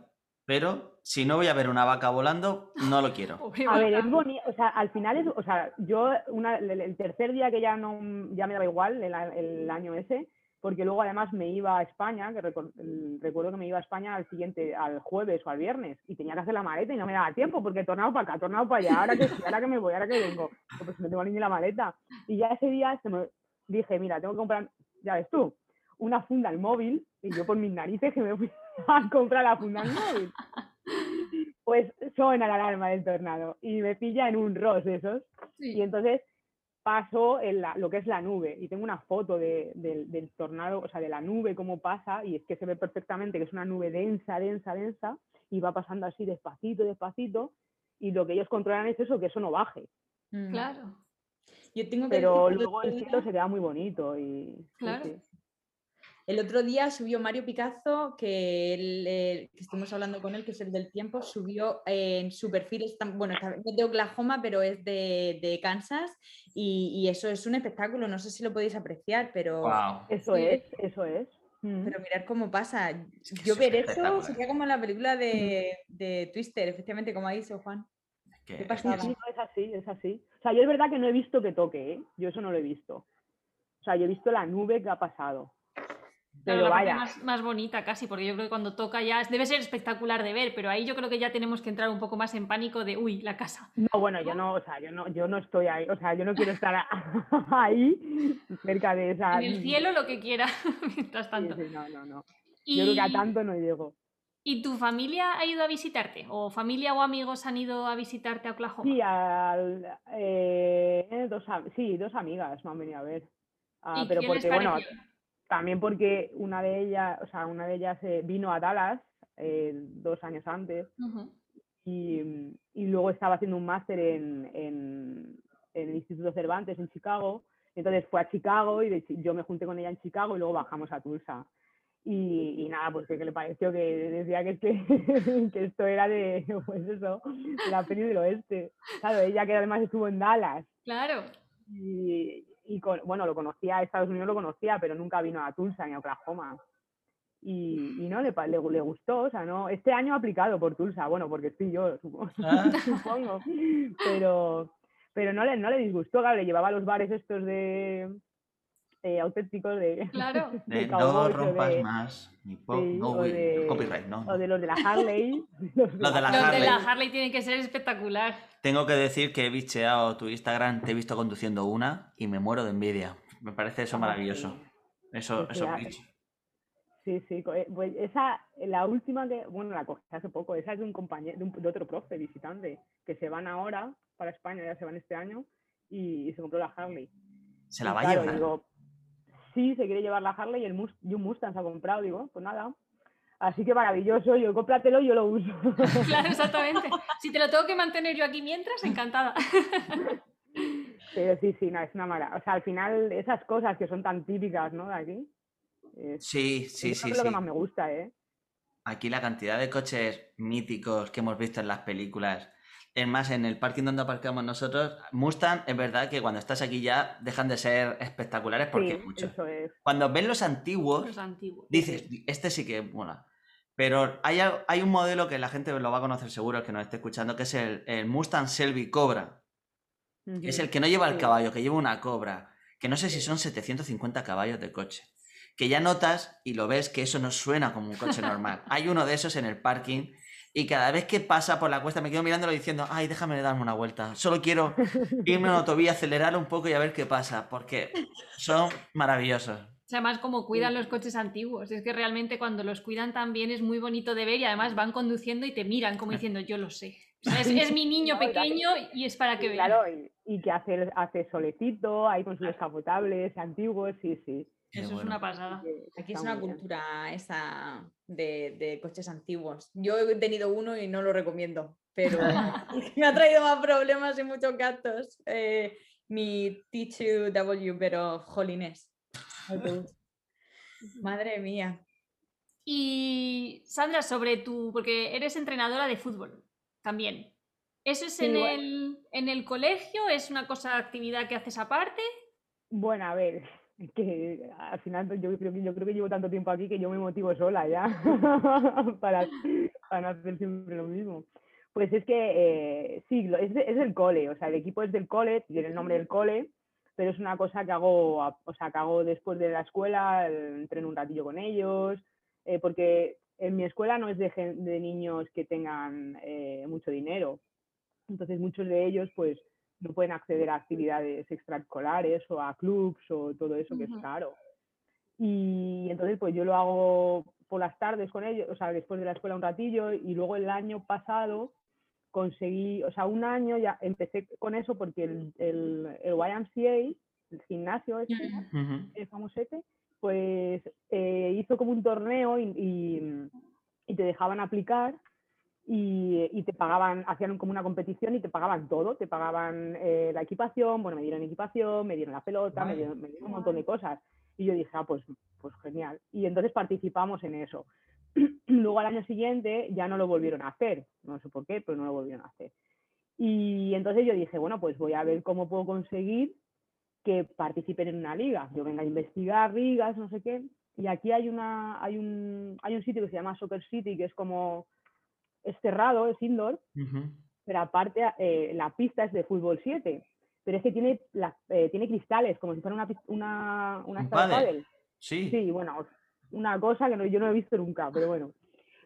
pero si no voy a ver una vaca volando, no lo quiero. A ver, es bonito, o sea, al final es, o sea, yo una, el, tercer día que ya no, ya me daba igual el, el año ese, porque luego además me iba a España, que recuerdo que me iba a España al siguiente, al jueves o al viernes, y tenía que hacer la maleta y no me daba tiempo, porque he tornado para acá, tornado para allá, ahora que ahora que me voy, ahora que vengo, pues no tengo ni la maleta. Y ya ese día se me- dije, mira, tengo que comprar, ya ves tú, una funda al móvil, y yo por mis narices que me fui a comprar la funda al móvil. Pues suena la alarma del tornado y me pilla en un ros de esos. Sí. Y entonces paso en la- lo que es la nube y tengo una foto de- del, del tornado, o sea, de la nube, cómo pasa, y es que se ve perfectamente que es una nube densa, densa, densa, y va pasando así despacito, despacito, y lo que ellos controlan es eso, que eso no baje. Claro. Yo tengo que Pero luego el cielo se queda muy bonito y... sí, Claro. sí. El otro día subió Mario Picazo, que, él, eh, que estuvimos hablando con él, que es el del tiempo, subió eh, en su perfil, está- bueno, es de Oklahoma, pero es de, de Kansas, y, y eso es un espectáculo, no sé si lo podéis apreciar, pero, Wow. Eso es, eso es. Mm. pero mirar cómo pasa. que Yo es ver eso sería como en la película de, de Twister, efectivamente, como ha dicho Juan. Que- Qué sí, es así, es así. O sea, yo es verdad que no he visto que toque, ¿eh? Yo eso no lo he visto. O sea, yo he visto la nube que ha pasado. Claro, Pero la parte vaya, más, más bonita casi, porque yo creo que cuando toca ya debe ser espectacular de ver, pero ahí yo creo que ya tenemos que entrar un poco más en pánico de, uy, la casa. no, bueno, yo no, o sea, yo no, yo no estoy ahí, o sea, yo no quiero estar ahí cerca de esa. En el cielo lo que quiera, mientras tanto. sí, no, no, no. Y, Yo creo que a tanto no llego. ¿Y tu familia ha ido a visitarte? ¿O familia o amigos han ido a visitarte a Oklahoma? Sí, al, eh, dos, sí, dos amigas me han venido a ver. Ah, ¿Y pero porque, bueno? También porque una de ellas, o sea, una de ellas eh, vino a Dallas eh, dos años antes Ujú. y, y luego estaba haciendo un máster en, en, en el Instituto Cervantes en Chicago. Entonces fue a Chicago y de yo me junté con ella en Chicago y luego bajamos a Tulsa. Y, y nada, pues que, que le pareció que decía que, es que, que esto era de, pues eso, la peli del oeste. Claro, ella que además estuvo en Dallas Claro. y, y con- bueno, lo conocía, Estados Unidos lo conocía, pero nunca vino a Tulsa ni a Oklahoma. Y, y no, le, le, le gustó, o sea, no, este año ha aplicado por Tulsa, bueno, porque estoy yo, supongo, Ah. supongo. pero, pero no, le, no le disgustó, claro, le llevaba a los bares estos de eh, auténticos de, Claro. de De no rompas de- más. Ni po- sí, no, de- copyright, no. o de los de la Harley. Los Los de la Los de Harley. la Harley tienen que ser espectacular. Tengo que decir que he bicheado tu Instagram, te he visto conduciendo una y me muero de envidia. Me parece eso Ah, maravilloso. Eso, Sí, eso ah, bichos. Sí, sí, eh, pues esa, la última que, bueno, la cogí hace poco, esa es de un compañero, de, un- de otro profe visitante, que se van ahora para España, ya se van este año, y, se compró la Harley. Se la va a claro, llevar. Digo, sí, se quiere llevar la Harley y, el y un Mustang se ha comprado, digo, pues nada. Así que maravilloso, yo cómpratelo y yo lo uso. Claro, exactamente. Si te lo tengo que mantener yo aquí mientras, encantada. Pero sí, sí, no, es una maravilla. O sea, al final, esas cosas que son tan típicas, ¿no? De aquí. es- Sí, sí, sí, es lo sí. que más me gusta, ¿eh? Aquí la cantidad de coches míticos que hemos visto en las películas. Es más, en el parking donde aparcamos nosotros, Mustang, es verdad que cuando estás aquí ya dejan de ser espectaculares porque sí, hay muchos. eso es. Cuando ves los antiguos, Los antiguos. dices, este sí que mola. Pero hay, hay un modelo que la gente lo va a conocer seguro, el que nos esté escuchando, que es el, el Mustang Shelby Cobra. Es el que no lleva el caballo, que lleva una cobra. Que no sé si son 750 caballos de coche. Que ya notas y lo ves que eso no suena como un coche normal. Hay uno de esos en el parking y cada vez que pasa por la cuesta me quedo mirándolo diciendo, ay, déjame darme una vuelta. Solo quiero irme a una autovía, acelerar un poco y a ver qué pasa, porque son maravillosos. O sea, además como cuidan los coches antiguos. Es que realmente cuando los cuidan tan bien es muy bonito de ver y además van conduciendo y te miran como diciendo, yo lo sé. O sea, es, es mi niño pequeño y es para que vean. Claro, y, y que hace, hace solecito, ahí con sus descapotables antiguos, sí, sí. Eso es una pasada. Aquí es una bien. cultura esa de, de coches antiguos. Yo he tenido uno y no lo recomiendo, pero me ha traído más problemas y muchos gastos. eh, mi T2W, pero jolines. Madre mía. Y Sandra, sobre tu, porque eres entrenadora de fútbol también. ¿Eso es Sí, en, bueno. el, en el colegio? ¿Es una cosa, actividad que haces aparte? Bueno, a ver, que al final yo creo que yo creo que llevo tanto tiempo aquí que yo me motivo sola ya para, para hacer siempre lo mismo. Pues es que eh, sí, es, de- es del cole, o sea, el equipo es del cole, tiene el nombre del cole, pero es una cosa que hago, o sea, que hago después de la escuela, entreno un ratillo con ellos, eh, porque en mi escuela no es de, de niños que tengan eh, mucho dinero, entonces muchos de ellos pues no pueden acceder a actividades extraescolares o a clubs o todo eso que es caro. Y entonces pues yo lo hago por las tardes con ellos, o sea, después de la escuela un ratillo y luego el año pasado conseguí, o sea, un año ya empecé con eso porque el, el, el YMCA, el gimnasio este, Ujú. el famosete, pues eh, hizo como un torneo y, y- y te dejaban aplicar y, y te pagaban, hacían como una competición y te pagaban todo, te pagaban eh, la equipación, bueno, me dieron equipación, me dieron la pelota, me dieron, me dieron un montón de cosas. Y yo dije, ah, pues, pues genial. Y entonces participamos en eso. Luego al año siguiente ya no lo volvieron a hacer, no sé por qué, pero no lo volvieron a hacer. Y entonces yo dije, bueno, pues voy a ver cómo puedo conseguir que participen en una liga. Yo venga a investigar ligas, no sé qué. Y aquí hay, una, hay, un, hay un sitio que se llama Soccer City, que es como, es cerrado, es indoor, pero aparte eh, la pista es de fútbol 7. Pero es que tiene, las- eh, tiene cristales, como si fuera una, una, una Un. Sí. Sí, bueno, una cosa que no- yo no he visto nunca, pero bueno.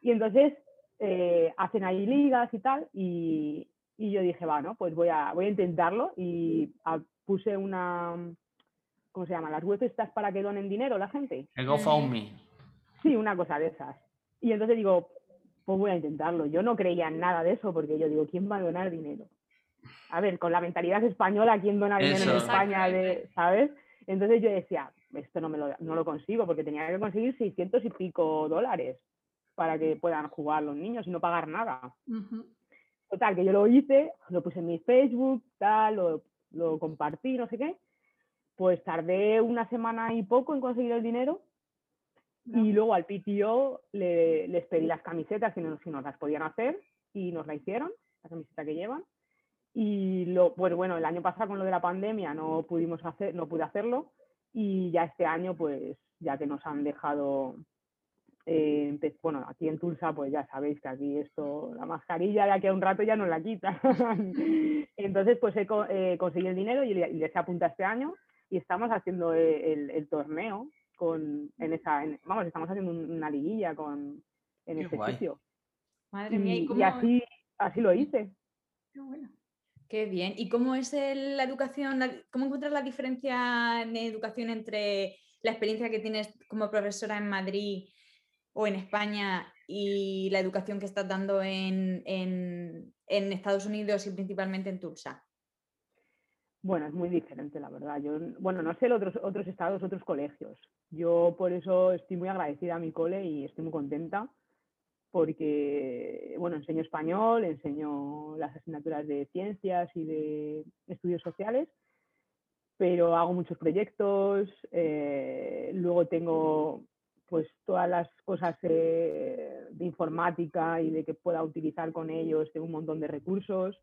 Y entonces eh, hacen ahí ligas y tal, y, y yo dije, va, ¿no? Pues voy a, voy a intentarlo y puse una, ¿cómo se llama? Las webs estas para que donen dinero la gente. El GoFundMe. Sí, una cosa de esas. Y entonces digo, pues voy a intentarlo. Yo no creía en nada de eso porque yo digo, ¿quién va a donar dinero? A ver, con la mentalidad española, ¿quién dona dinero en. España? De. ¿Sabes? Entonces yo decía, esto no, me lo, no lo consigo porque tenía que conseguir 600 y pico dólares para que puedan jugar los niños y no pagar nada. Total, que yo lo hice, lo puse en mi Facebook, tal, lo, lo compartí, no sé qué. Pues tardé una semana y poco en conseguir el dinero y luego al PTO le- les pedí las camisetas si, no- si nos las podían hacer y nos la hicieron, la camiseta que llevan. Y lo, pues bueno, el año pasado con lo de la pandemia no pudimos hacer, no pude hacerlo y ya este año pues ya que nos han dejado, eh, bueno, aquí en Tulsa pues ya sabéis que aquí esto, la mascarilla de aquí a un rato ya nos la quitan. Entonces pues he eh, conseguí el dinero y, le- y les apunta este año y estamos haciendo eh, el, el torneo con en esa en- vamos estamos haciendo un- una liguilla con en Qué este guay. sitio Madre mía, ¿y y, cómo, y así así lo hice Qué bueno. Qué bien. ¿Y cómo es el- la educación? la- ¿Cómo encuentras la diferencia en educación entre la experiencia que tienes como profesora en Madrid o en España y la educación que estás dando en, en- en Estados Unidos y principalmente en Tulsa? Bueno es muy diferente la verdad yo bueno no sé otros otros estados otros colegios yo por eso estoy muy agradecida a mi cole y estoy muy contenta porque bueno enseño español enseño las asignaturas de ciencias y de estudios sociales pero hago muchos proyectos, eh, luego tengo pues todas las cosas eh, de informática y de que pueda utilizar con ellos, tengo un montón de recursos.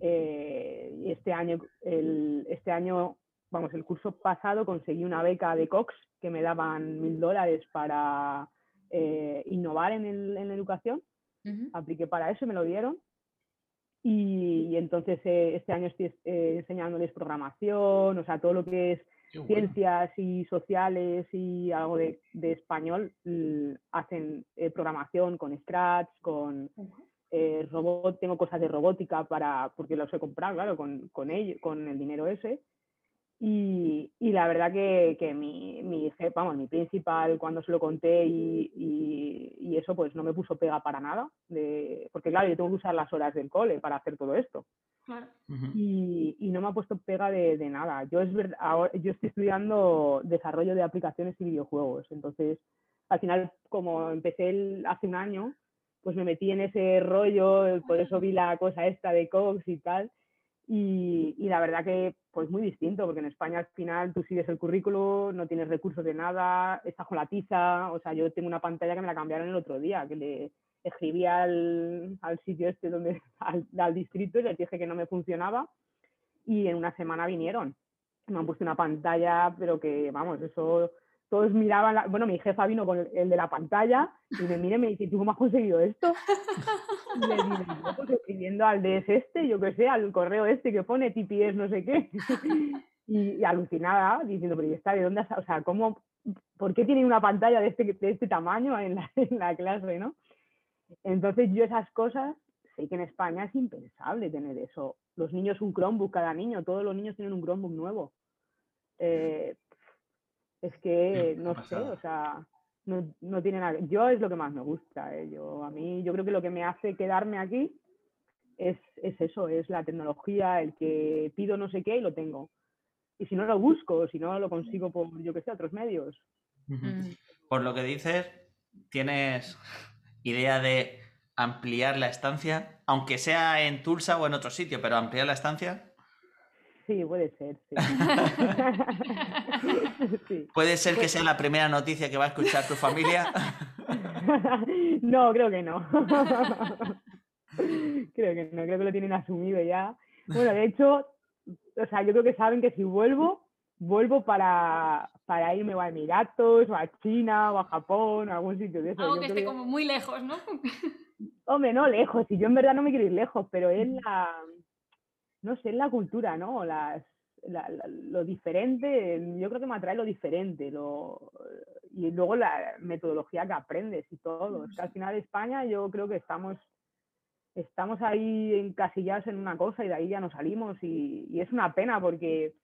Eh, y este año, el, este año, vamos, el curso pasado conseguí una beca de Cox que me daban mil dólares para eh, innovar en, el- en la educación Ujú. apliqué para eso, me lo dieron. Y, y entonces eh, este año estoy eh, enseñándoles programación, o sea, todo lo que es bueno. ciencias y sociales y algo de, de español, hacen eh, programación con Scratch, con eh, robot, tengo cosas de robótica para, porque los he comprado, claro, con, con, ello, con el dinero ese. Y, y la verdad que, que mi, mi jefe, vamos, mi principal, cuando se lo conté y, y- y eso, pues no me puso pega para nada, de, porque claro, yo tengo que usar las horas del cole para hacer todo esto Claro. Ujú. y, y no me ha puesto pega de, de nada. Yo es verdad, ahora, yo estoy estudiando desarrollo de aplicaciones y videojuegos, entonces al final como empecé el- hace un año, pues me metí en ese rollo, por eso vi la cosa esta de Cox y tal, y, y la verdad que pues muy distinto, porque en España al final tú sigues el currículo, no tienes recursos de nada, estás con la tiza, o sea, yo tengo una pantalla que me la cambiaron el otro día, que le escribí al, al sitio este donde, al, al distrito y les dije que no me funcionaba y en una semana vinieron. me han puesto una pantalla, pero que, vamos, eso, todos miraban, la- bueno, mi jefa vino con el, de la pantalla y me mira y me dice, ¿tú cómo has conseguido esto? Y le digo, "Yo, pues escribiendo al DS este, yo qué sé, al correo este que pone TPS no sé qué. Y, alucinada, diciendo, pero ¿y esta de dónde o sea, cómo, por qué tiene una pantalla de este, de este tamaño en la, en la clase, ¿no? Entonces yo esas cosas, sé que en España es impensable tener eso. Los niños un Chromebook, cada niño, todos los niños tienen un Chromebook nuevo. Eh, es que, no sé, o sea, no, no tiene nada. Yo es lo que más me gusta. eh, Yo, a mí, yo creo que lo que me hace quedarme aquí es, es eso, es la tecnología, el que pido no sé qué y lo tengo. Y si no lo busco, si no lo consigo por, yo que sé, otros medios. Mm. Por lo que dices, tienes idea de ampliar la estancia, aunque sea en Tulsa o en otro sitio, pero ampliar la estancia. Sí, puede ser, sí. Sí. Puede ser que sea la primera noticia que va a escuchar tu familia. No, creo que no. Creo que no, creo que lo tienen asumido ya. Bueno, de hecho, o sea, yo creo que saben que si vuelvo, vuelvo para, para irme o a Emiratos, o a China, o a Japón, o a algún sitio de eso. Algo Yo que creo esté que- como muy lejos, ¿no? Hombre, no, lejos, y yo en verdad no me quiero ir lejos, pero es la, no sé, es la cultura, ¿no? Las, la- la- lo diferente, yo creo que me atrae lo diferente, lo, y luego la metodología que aprendes y todo. Es que al final España yo creo que estamos, estamos ahí encasillados en una cosa y de ahí ya no salimos y, y es una pena porque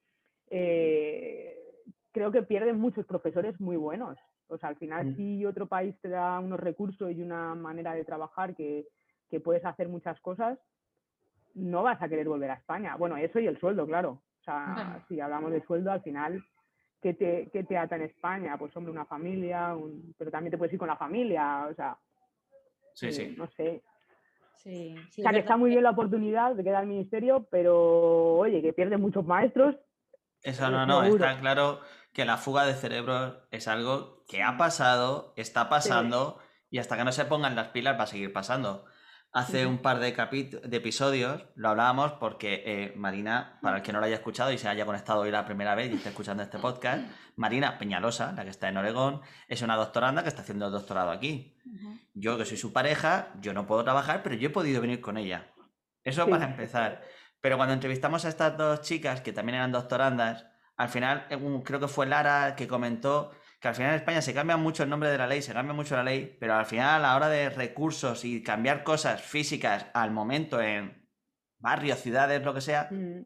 eh, creo que pierden muchos profesores muy buenos. O sea, al final Mm. si otro país te da unos recursos y una manera de trabajar que, que puedes hacer muchas cosas, no vas a querer volver a España. Bueno, eso y el sueldo, claro. O sea, si hablamos de sueldo, al final, ¿qué te, qué te ata en España? Pues hombre, una familia, un- pero también te puedes ir con la familia, o sea, Sí, eh, sí. no sé. Sí, sí, O sea, que está muy bien la oportunidad de quedar al ministerio, pero oye, que pierden muchos maestros. Eso Sí, no, no, seguro. está claro que la fuga de cerebros es algo que ha pasado, está pasando y hasta que no se pongan las pilas va a seguir pasando. Hace un par de, de episodios lo hablábamos porque eh, Marina, para el que no lo haya escuchado y se haya conectado hoy la primera vez y esté escuchando este podcast, Marina Peñalosa, la que está en Oregón, es una doctoranda que está haciendo el doctorado aquí. Yo, que soy su pareja, yo no puedo trabajar, pero yo he podido venir con ella. Eso Sí. para empezar. Pero cuando entrevistamos a estas dos chicas, que también eran doctorandas, al final, eh, creo que fue Lara que comentó que al final en España se cambia mucho el nombre de la ley, se cambia mucho la ley, pero al final a la hora de recursos y cambiar cosas físicas al momento en barrios, ciudades, lo que sea, Mm,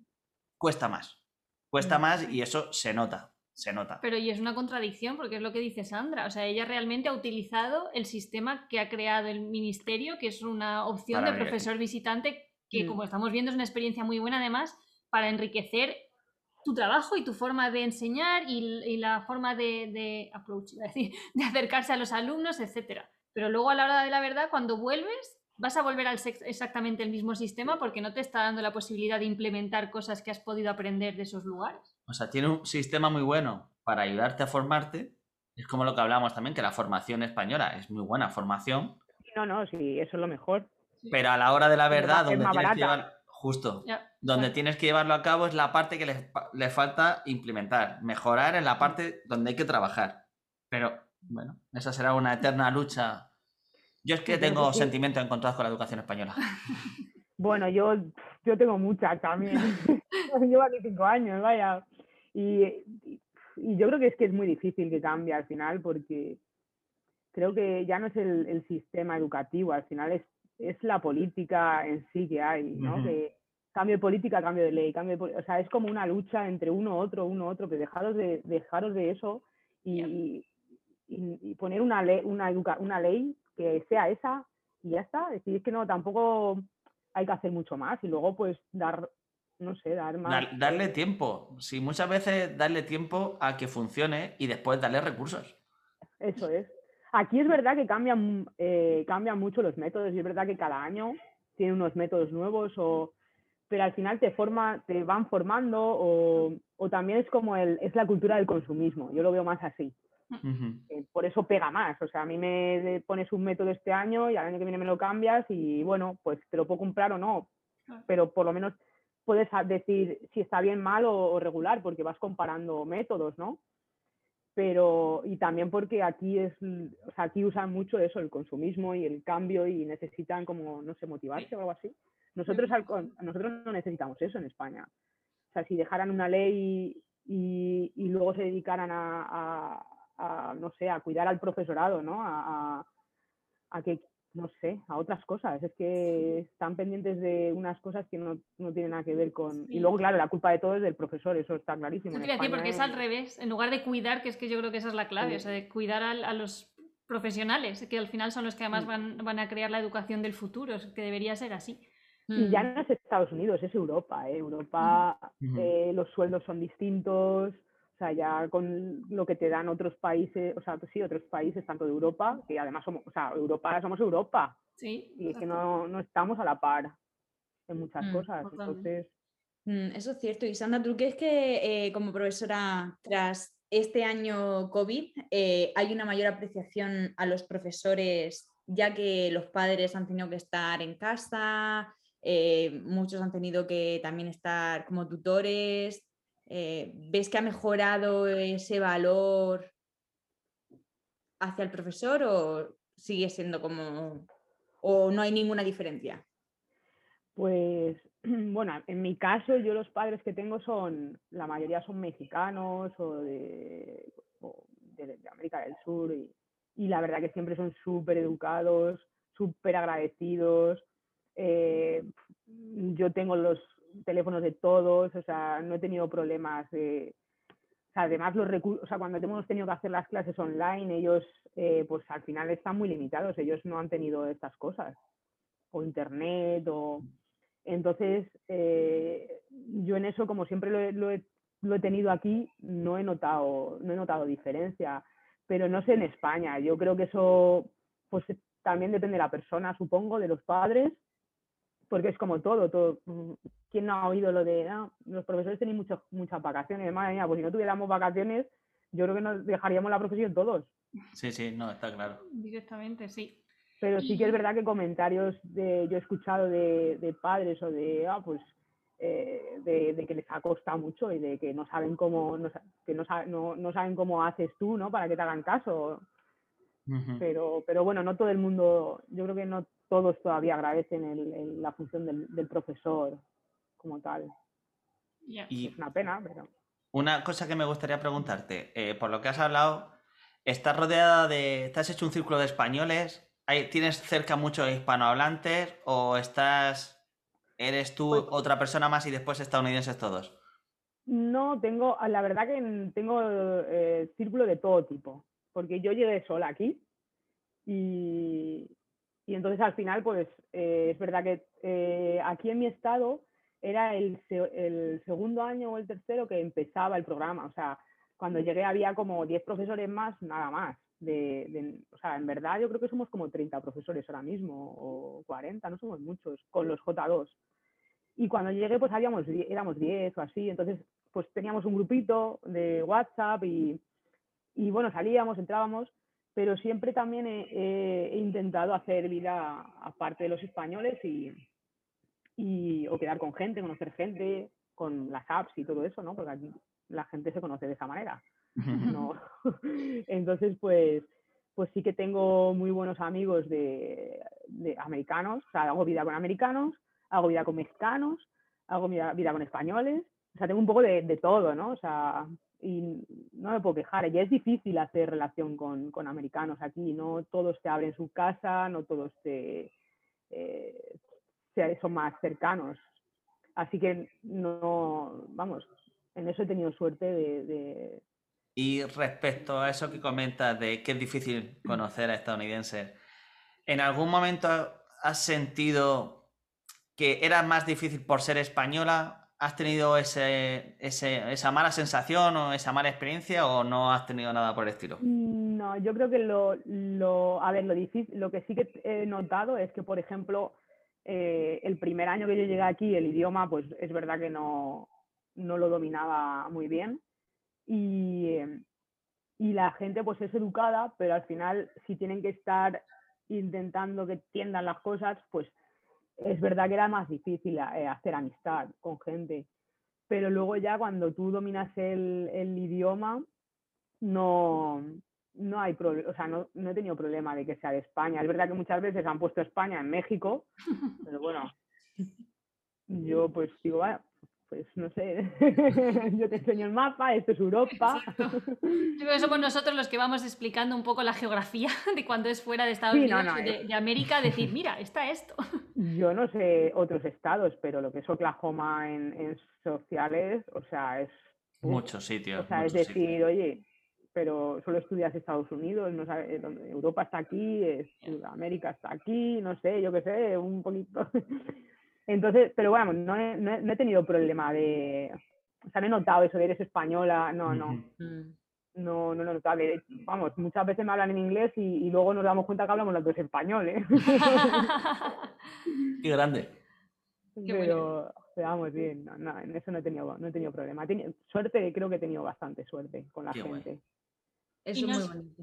cuesta más. Cuesta Mm. más y eso se nota, se nota. Pero y es una contradicción porque es lo que dice Sandra. O sea, ella realmente ha utilizado el sistema que ha creado el ministerio, que es una opción Para de profesor visitante, que Mm. como estamos viendo es una experiencia muy buena además para enriquecer tu trabajo y tu forma de enseñar y, y la forma de, de approach, decir, de acercarse a los alumnos, etcétera. Pero luego a la hora de la verdad, cuando vuelves, vas a volver al exactamente el mismo sistema porque no te está dando la posibilidad de implementar cosas que has podido aprender de esos lugares. O sea, tiene un sistema muy bueno para ayudarte a formarte. Es como lo que hablamos también, que la formación española es muy buena formación, no, no, sí, eso es lo mejor. pero a la hora de la verdad, donde tienes que llevar, justo, donde tienes que llevarlo a cabo es la parte que les falta implementar, mejorar en la parte donde hay que trabajar. Pero bueno, esa será una eterna lucha. Yo es que tengo sentimientos encontrados con la educación española. Bueno, yo, yo tengo muchas también. Llevo aquí cinco años, vaya. Y, y- y yo creo que es que es muy difícil que cambie al final porque creo que ya no es el, el sistema educativo, al final es, es la política en sí que hay, ¿no? Que cambio de política, cambio de ley, cambio de o sea, es como una lucha entre uno, otro, uno, otro, pero dejaros de, dejaros de eso y, y- y poner una ley, una, educa- una ley que sea esa y ya está. Es decir, es que no, tampoco hay que hacer mucho más y luego pues dar, no sé, dar más. Dar- darle tiempo. Sí, muchas veces darle tiempo a que funcione y después darle recursos. Eso es. Aquí es verdad que cambian, eh, cambian mucho los métodos y es verdad que cada año tiene unos métodos nuevos o pero al final te forma, te van formando o, o también es como el, es la cultura del consumismo, yo lo veo más así. Eh, por eso pega más. O sea, a mí me pones un método este año y al año que viene me lo cambias y bueno, pues te lo puedo comprar o no, pero por lo menos puedes decir si está bien, mal o, o regular, porque vas comparando métodos, ¿no? Pero, y también porque aquí es, o sea, aquí usan mucho eso, el consumismo y el cambio y necesitan como, no sé, motivarse o algo así. Nosotros, al con- nosotros no necesitamos eso en España. O sea, si dejaran una ley y, y luego se dedicaran a, a- a, no sé, a cuidar al profesorado, ¿no? A- a que, no sé, a otras cosas. Es que están pendientes de unas cosas que no, no tienen nada que ver con... Sí. Y luego, claro, la culpa de todo es del profesor, eso está clarísimo. Te a decir, porque es es- al revés. En lugar de cuidar, que es que yo creo que esa es la clave, Sí. o sea, de cuidar al- a, los profesionales, que al final son los que además Mm. van, van a crear la educación del futuro, es que debería ser así. Y ya Mm. no es Estados Unidos, es Europa. ¿eh? Europa, Ujú. eh, los sueldos son distintos, o sea, ya con lo que te dan otros países, o sea, pues sí, otros países, tanto de Europa, que además somos, o sea, Europa, somos Europa, Sí, y es que no, no estamos a la par en muchas Mm, cosas. Entonces, Mm, Eso es cierto. Y Sandra, ¿tú crees que eh, como profesora, tras este año COVID, eh, hay una mayor apreciación a los profesores, ya que los padres han tenido que estar en casa, eh, muchos han tenido que también estar como tutores? Eh, ¿Ves que ha mejorado ese valor hacia el profesor o sigue siendo como... o no hay ninguna diferencia? Pues bueno, en mi caso yo los padres que tengo son, la mayoría son mexicanos o de, de- América del Sur y, y la verdad que siempre son súper educados, súper agradecidos. eh, yo tengo los teléfonos de todos, o sea, no he tenido problemas de... O sea, además, los recursos, o sea, cuando hemos tenido que hacer las clases online, ellos, eh, pues al final están muy limitados, ellos no han tenido estas cosas, o internet, o... Entonces, eh, yo en eso, como siempre lo he, lo he- tenido aquí, no he notado, no he notado diferencia. Pero no sé en España. Yo creo que eso, pues también depende de la persona, supongo, de los padres, porque es como todo, todo. mm, ¿Quién no ha oído lo de "Ah, los profesores tienen muchas muchas vacaciones? Madre mía, pues si no tuviéramos vacaciones, yo creo que nos dejaríamos la profesión todos. Sí, sí, no, está claro. Directamente, sí. Pero sí que es verdad que comentarios de, yo he escuchado de, de padres o de, ah, pues, eh, de, de que les ha costado mucho y de que no saben cómo, no, que no, no, no saben cómo haces tú, ¿no? Para que te hagan caso. Pero, pero bueno, no todo el mundo, yo creo que no todos todavía agradecen el- el- la función del, del profesor como tal. Y Es una pena, pero... una cosa que me gustaría preguntarte, eh, por lo que has hablado, estás rodeada de, estás hecho un círculo de españoles, ¿tienes cerca muchos hispanohablantes o estás, eres tú Pues- otra persona más y después estadounidenses todos? No, tengo, la verdad que en- tengo eh, círculo de todo tipo, porque yo llegué sola aquí y, y entonces al final, pues eh, es verdad que eh, aquí en mi estado era el, se- el segundo año o el tercero que empezaba el programa, o sea, cuando llegué había como 10 profesores más, nada más. De, de- o sea, en verdad yo creo que somos como 30 profesores ahora mismo, o 40, no somos muchos, con los J2. Y cuando llegué, pues habíamos, éramos 10 o así, entonces pues teníamos un grupito de WhatsApp y, y bueno, salíamos, entrábamos, pero siempre también he, intentado hacer vida aparte de los españoles y, y o quedar con gente, conocer gente, con las apps y todo eso, ¿no? Porque aquí la gente se conoce de esa manera. ¿no? Entonces, pues, pues sí que tengo muy buenos amigos de, de americanos, o sea, hago vida con americanos, hago vida con mexicanos, hago vida, vida con españoles, o sea, tengo un poco de, de todo, ¿no? O sea, y no me puedo quejar, ya es difícil hacer relación con, con americanos aquí, no todos te abren su casa, no todos te, eh, se- son más cercanos. Así que no, vamos, en eso he tenido suerte de- de, Y respecto a eso que comentas de que es difícil conocer a estadounidenses, ¿en algún momento has sentido que era más difícil por ser española? ¿Has tenido ese, esa mala sensación o esa mala experiencia o no has tenido nada por el estilo? No, yo creo que lo, a ver, lo difícil, lo que sí que he notado es que, por ejemplo, eh, el primer año que yo llegué aquí, el idioma, pues es verdad que no, no lo dominaba muy bien. Y, y la gente pues es educada, pero al final si tienen que estar intentando que tiendan las cosas, pues es verdad que era más difícil eh, hacer amistad con gente, pero luego ya cuando tú dominas el, el idioma, no, no hay problema, o sea, no, no, he tenido problema de que sea de España. Es verdad que muchas veces han puesto España en México, pero bueno, yo pues digo, bueno, pues no sé, yo te enseño el mapa, esto es Europa. Eso somos nosotros los que vamos explicando un poco la geografía de cuando es fuera de Estados Unidos, de, de, América, decir, mira, está esto. Yo no sé otros estados, pero lo que es Oklahoma en, en sociales, o sea, es... Muchos sitios. O sea, es decir, oye, pero solo estudias Estados Unidos, no sabes, Europa está aquí, América está aquí, no sé, yo qué sé, un poquito. Entonces, pero bueno, no he, no he, tenido problema de, o sea, no he notado eso de eres española, no, no. Mm. No, no lo he notado. Vamos, muchas veces me hablan en inglés y, y luego nos damos cuenta que hablamos los dos español, ¿eh? Qué grande. Pero, vamos, bien, no, no, en eso no he tenido, no he tenido problema. suerte, creo que he tenido bastante suerte con la gente. Eso es muy bonito.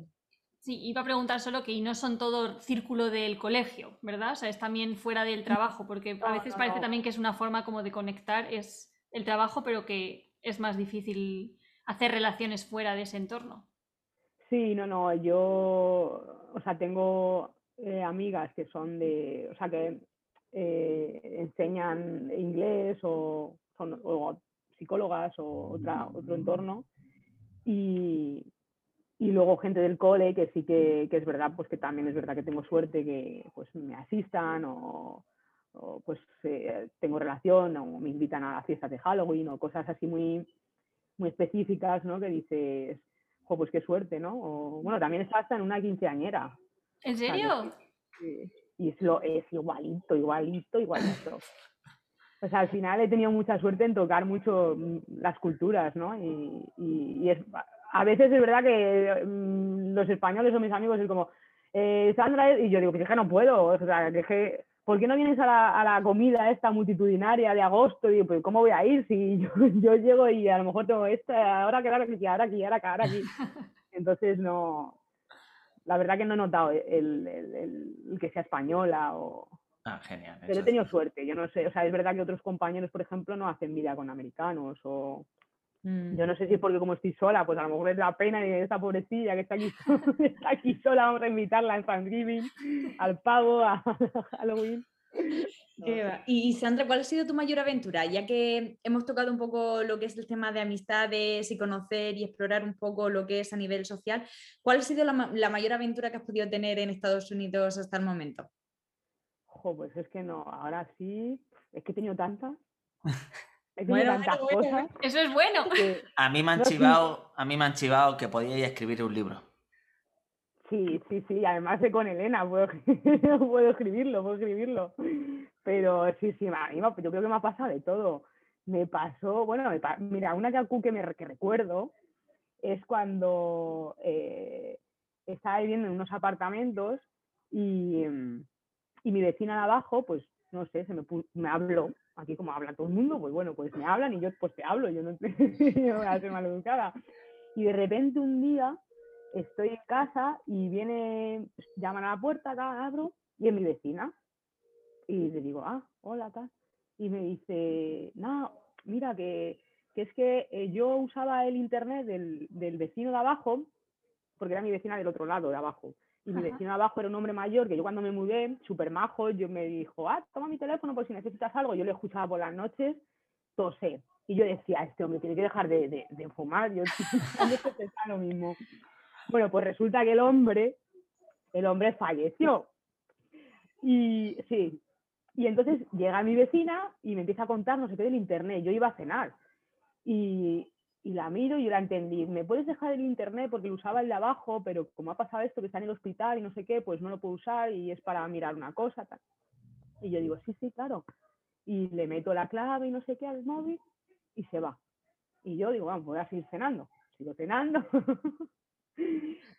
Sí, iba a preguntar solo que y no son todo círculo del colegio, ¿verdad? O sea, es también fuera del trabajo, porque a veces parece también que es una forma como de conectar, es el trabajo, pero que es más difícil hacer relaciones fuera de ese entorno. Sí, no, no, yo, o sea, tengo eh, amigas que son de, o sea, que eh, enseñan inglés o son o psicólogas o otra, otro entorno y, y luego gente del cole que sí que, que, es verdad, pues que también es verdad que tengo suerte que pues me asistan o, pues eh, tengo relación o me invitan a las fiestas de Halloween o cosas así muy, muy específicas, ¿no? Que dices, jo, pues qué suerte, ¿no? O, bueno, también está hasta en una quinceañera. ¿En serio? y es, lo, es igualito, igualito, igualito. O sea, al final he tenido mucha suerte en tocar mucho mm, las culturas, ¿no? Y, y, y es, a veces es verdad que mm, los españoles o mis amigos es como, eh, Sandra, y yo digo, pues es que no puedo, o sea, que, ¿por qué no vienes a la, a la, comida esta multitudinaria de agosto? Y digo, pues ¿cómo voy a ir si yo, yo llego y a lo mejor tengo esta, ahora que ahora aquí, ahora aquí, ahora acá, ahora aquí. Entonces no, la verdad que no he notado el, el, el, que sea española o... Ah, genial. Pero he tenido suerte, yo no sé, o sea, es verdad que otros compañeros, por ejemplo, no hacen vida con americanos o yo no sé si es porque como estoy sola, pues a lo mejor es la pena y esta pobrecilla que está aquí, está aquí sola, vamos a invitarla en Thanksgiving, al pavo, a Halloween. Y Sandra, ¿cuál ha sido tu mayor aventura? Ya que hemos tocado un poco lo que es el tema de amistades y conocer y explorar un poco lo que es a nivel social, ¿cuál ha sido la, la mayor aventura que has podido tener en Estados Unidos hasta el momento? Jo, pues es que no, ahora sí, es que he tenido tantas. Bueno, cosas. Eso es bueno. A mí me han chivado, a mí me han chivado que podíais escribir un libro. Sí, sí, sí, además de con Elena, puedo, puedo escribirlo, puedo escribirlo. Pero sí, sí, yo creo que me ha pasado de todo. Me pasó, bueno, mira, una que, me, que recuerdo es cuando eh, estaba viviendo en unos apartamentos y, y mi vecina de abajo, pues no sé, se me, me habló aquí como habla todo el mundo, pues bueno, pues me hablan y yo pues te hablo, yo no, voy a hacer maleducada. Y de repente un día estoy en casa y viene, llaman a la puerta, acá abro, y es mi vecina. Y le digo, ah, hola, tal. Y me dice, no, mira, que, que es que eh, yo usaba el internet del, del vecino de abajo, porque era mi vecina del otro lado, de abajo. Y mi vecino abajo era un hombre mayor que yo cuando me mudé, súper majo, yo me dijo, ah, toma mi teléfono por si necesitas algo. Yo le escuchaba por las noches toser. Y yo decía, este hombre tiene que dejar de, de, de fumar. Yo pensaba lo mismo. Bueno, pues resulta que el hombre, el hombre falleció. Y sí. Y entonces llega mi vecina y me empieza a contar no sé qué del internet. Yo iba a cenar. Y, y la miro y la entendí. ¿Me puedes dejar el internet? Porque lo usaba el de abajo, pero como ha pasado esto, que está en el hospital y no sé qué, pues no lo puedo usar y es para mirar una cosa. Tal. Y yo digo, sí, sí, claro. Y le meto la clave y no sé qué al móvil y se va. Y yo digo, vamos, voy a seguir cenando. Sigo cenando.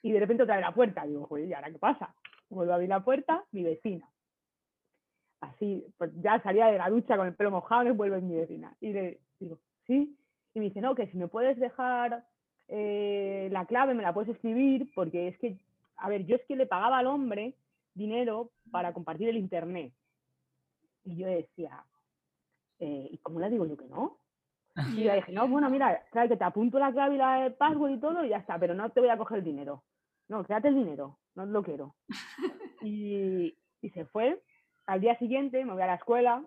y de repente otra vez la puerta. Digo, joder, ¿y ahora qué pasa? Vuelvo a abrir la puerta, mi vecina. Así, pues ya salía de la ducha con el pelo mojado y vuelve mi vecina. Y le digo, sí, y me dice, no, que si me puedes dejar eh, la clave, me la puedes escribir, porque es que, a ver, yo es que le pagaba al hombre dinero para compartir el internet. Y yo decía, eh, ¿y cómo le digo yo que no? Y yo dije, no, bueno, mira, trae que te apunto la clave y la el password y todo y ya está, pero no te voy a coger el dinero. No, quédate el dinero, no lo quiero. Y, y se fue. Al día siguiente me voy a la escuela,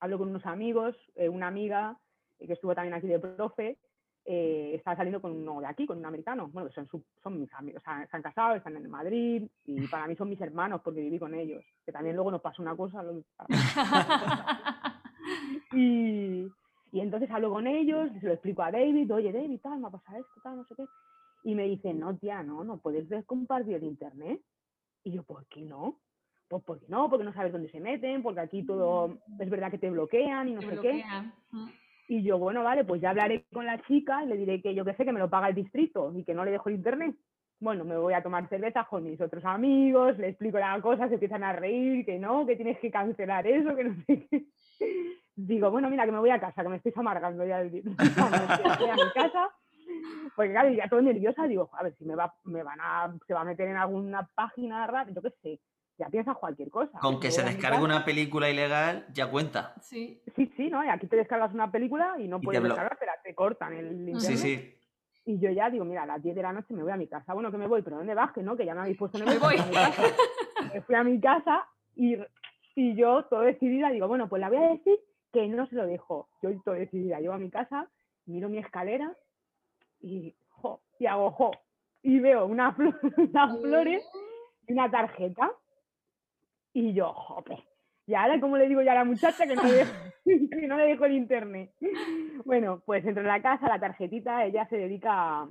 hablo con unos amigos, eh, una amiga que estuvo también aquí de profe, eh, estaba saliendo con uno de aquí, con un americano. Bueno, que son, su- son mis amigos, o sea, se han casado, están en Madrid y para mí son mis hermanos porque viví con ellos. Que también luego nos pasó una cosa. lo- y, y entonces hablo con ellos, se lo explico a David, oye David, tal, me ha pasado esto, tal, no sé qué. Y me dice, no, tía, no, no puedes compartir el internet. Y yo, ¿por qué no? Pues porque no, porque no sabes dónde se meten, porque aquí todo es verdad que te bloquean y no Te sé qué. Y yo, bueno, vale, pues ya hablaré con la chica y le diré que yo que sé, que me lo paga el distrito y que no le dejo el internet. Bueno, me voy a tomar cerveza con mis otros amigos, le explico la cosa, se empiezan a reír, que no, que tienes que cancelar eso, que no sé qué. Digo, bueno, mira, que me voy a casa, que me estoy amargando ya el día. Me voy a mi casa, porque claro, ya todo nerviosa, digo, a ver si me, va, me van a, se va a meter en alguna página rara, yo qué sé, ya piensas cualquier cosa. Con que se descargue una película ilegal, ya cuenta. Sí. Sí, sí, ¿no? Y aquí te descargas una película y no te puedes blo- descargártela, te cortan el internet. Sí, sí. Y yo ya digo, mira, a las 10 de la noche me voy a mi casa. Bueno, que me voy, pero ¿dónde vas? Que no, que ya me habéis puesto en el Me voy. a mi casa. Me fui a mi casa y, y yo, todo decidida, digo, bueno, pues la voy a decir que no se lo dejo. Yo todo decidida, llego a mi casa, miro mi escalera y, jo, y hago, jo, y veo una flor, unas flores y una tarjeta. Y yo, jope. Y ahora, ¿cómo le digo ya a la muchacha que no le dejo, que no le dejo el internet? Bueno, pues entro en la casa, la tarjetita, ella se dedica a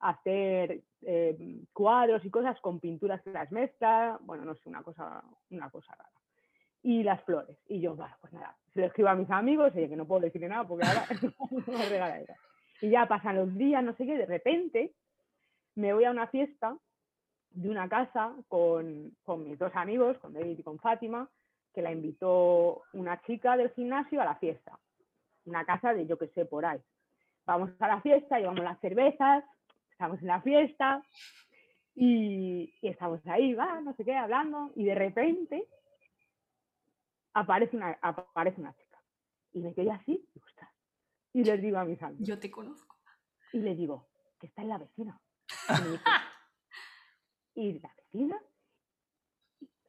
hacer eh, cuadros y cosas con pinturas que las mezcla, bueno, no sé, una cosa, una cosa rara. Y las flores. Y yo, bueno, pues nada, se lo escribo a mis amigos, oye, que no puedo decirle nada porque ahora me regala. Y ya pasan los días, no sé qué, de repente me voy a una fiesta de una casa con, con mis dos amigos, con David y con Fátima, que la invitó una chica del gimnasio a la fiesta. Una casa de yo que sé, por ahí. Vamos a la fiesta, llevamos las cervezas, estamos en la fiesta y, y estamos ahí, va, no sé qué, hablando, y de repente aparece una, aparece una chica. Y me quedé así, y, les digo a mis amigos, Yo te conozco. y le digo, que está en la vecina. Y, me dice, ¿y la vecina?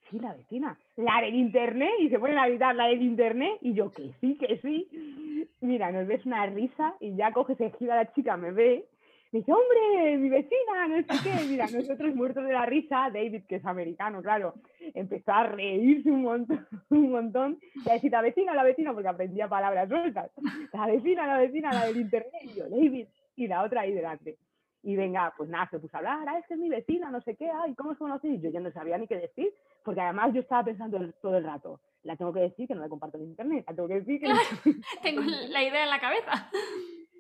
Sí, la vecina. La del internet. Y se ponen a gritar la del internet. Y yo, que sí, que sí. Mira, nos ves una risa y ya coge, se gira la chica, me ve. Me dice, hombre, mi vecina, no sé qué. Mira, nosotros muertos de la risa, David, que es americano, claro, empezó a reírse un montón, un montón. Y a decir, la vecina, la vecina, porque aprendía palabras sueltas. La vecina, la vecina, la del internet. Y yo, David, y la otra ahí delante. Y venga, pues nada, se puso a hablar, ah, es que es mi vecina, no sé qué, ay, ¿cómo conocéis? Y yo ya no sabía ni qué decir, porque además yo estaba pensando todo el rato, la tengo que decir que no le comparto en internet, la tengo que decir que no- Tengo la idea en la cabeza.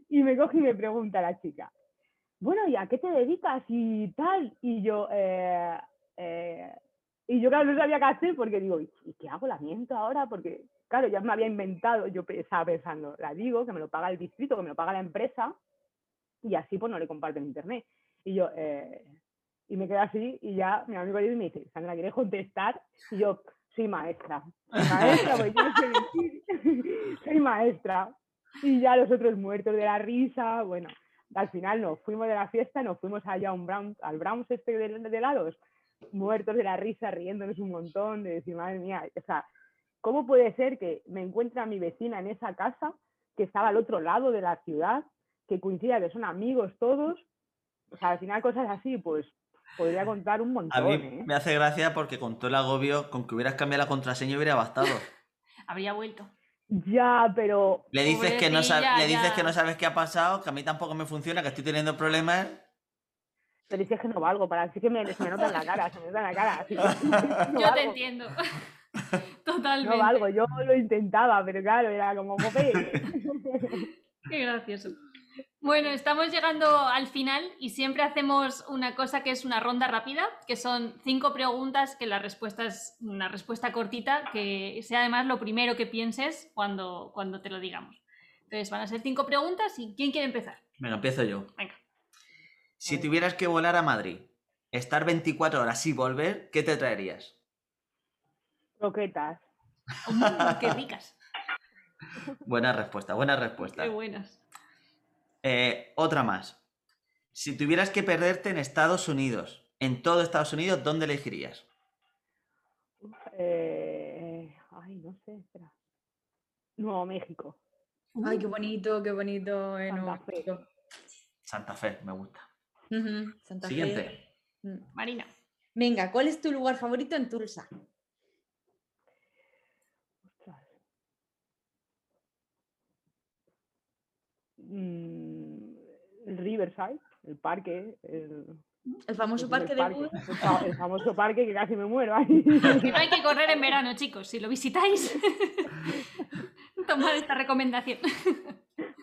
Y me coge y me pregunta la chica, bueno, ¿y a qué te dedicas y tal? Y yo, eh, eh, y yo claro, no sabía qué hacer porque digo, ¿y qué hago? ¿La miento ahora? Porque, claro, ya me había inventado, yo estaba pensando, la digo, que me lo paga el distrito, que me lo paga la empresa, y así pues no le comparto en internet. Y yo, eh, y me quedo así, y ya mi amigo me dice, Sandra, ¿quieres contestar? Y yo, soy maestra, maestra, porque yo no sé mentir, soy maestra. Y ya los otros muertos de la risa, bueno, al final nos fuimos de la fiesta, nos fuimos allá un Brown, al Browns este de, de helados, muertos de la risa, riéndonos un montón, de decir, madre mía, o sea, ¿cómo puede ser que me encuentre a mi vecina en esa casa, que estaba al otro lado de la ciudad, que coincida que son amigos todos? O sea, al final cosas así, pues podría contar un montón, A mí ¿eh? me hace gracia porque con todo el agobio, con que hubieras cambiado la contraseña hubiera bastado. Habría vuelto. Ya, pero Le dices, que no, sab- Pobrecilla, le dices ya. que no sabes qué ha pasado, que a mí tampoco me funciona, que estoy teniendo problemas. pero dices que no valgo, para así que me, se me nota en la cara, se me nota en la cara. así que no Yo te entiendo. Totalmente. No valgo, yo lo intentaba, pero claro, era como. Qué gracioso. Bueno, estamos llegando al final y siempre hacemos una cosa que es una ronda rápida, que son cinco preguntas que la respuesta es una respuesta cortita, que sea además lo primero que pienses cuando, cuando te lo digamos. Entonces van a ser cinco preguntas y ¿quién quiere empezar? Venga, empiezo yo. Venga. Si tuvieras que volar a Madrid, estar 24 horas y volver, ¿qué te traerías? Croquetas. Mm, ¡Qué ricas! Buena respuesta, buena respuesta. ¡Qué buenas! Eh, otra más. Si tuvieras que perderte en Estados Unidos, en todo Estados Unidos, ¿dónde elegirías? Eh, ay, no sé, espera. Nuevo México. Ay, qué bonito, qué bonito. eh, Santa Nuevo Fe. México. Santa Fe, me gusta. Santa Fe. Siguiente. Mm. Marina. Venga, ¿cuál es tu lugar favorito en Tulsa? Ostras. Mm, Riverside, el parque, el, El famoso parque de parque, el fa- el famoso parque que casi me muero ahí. Que no hay que correr en verano, chicos. Si lo visitáis, tomad esta recomendación.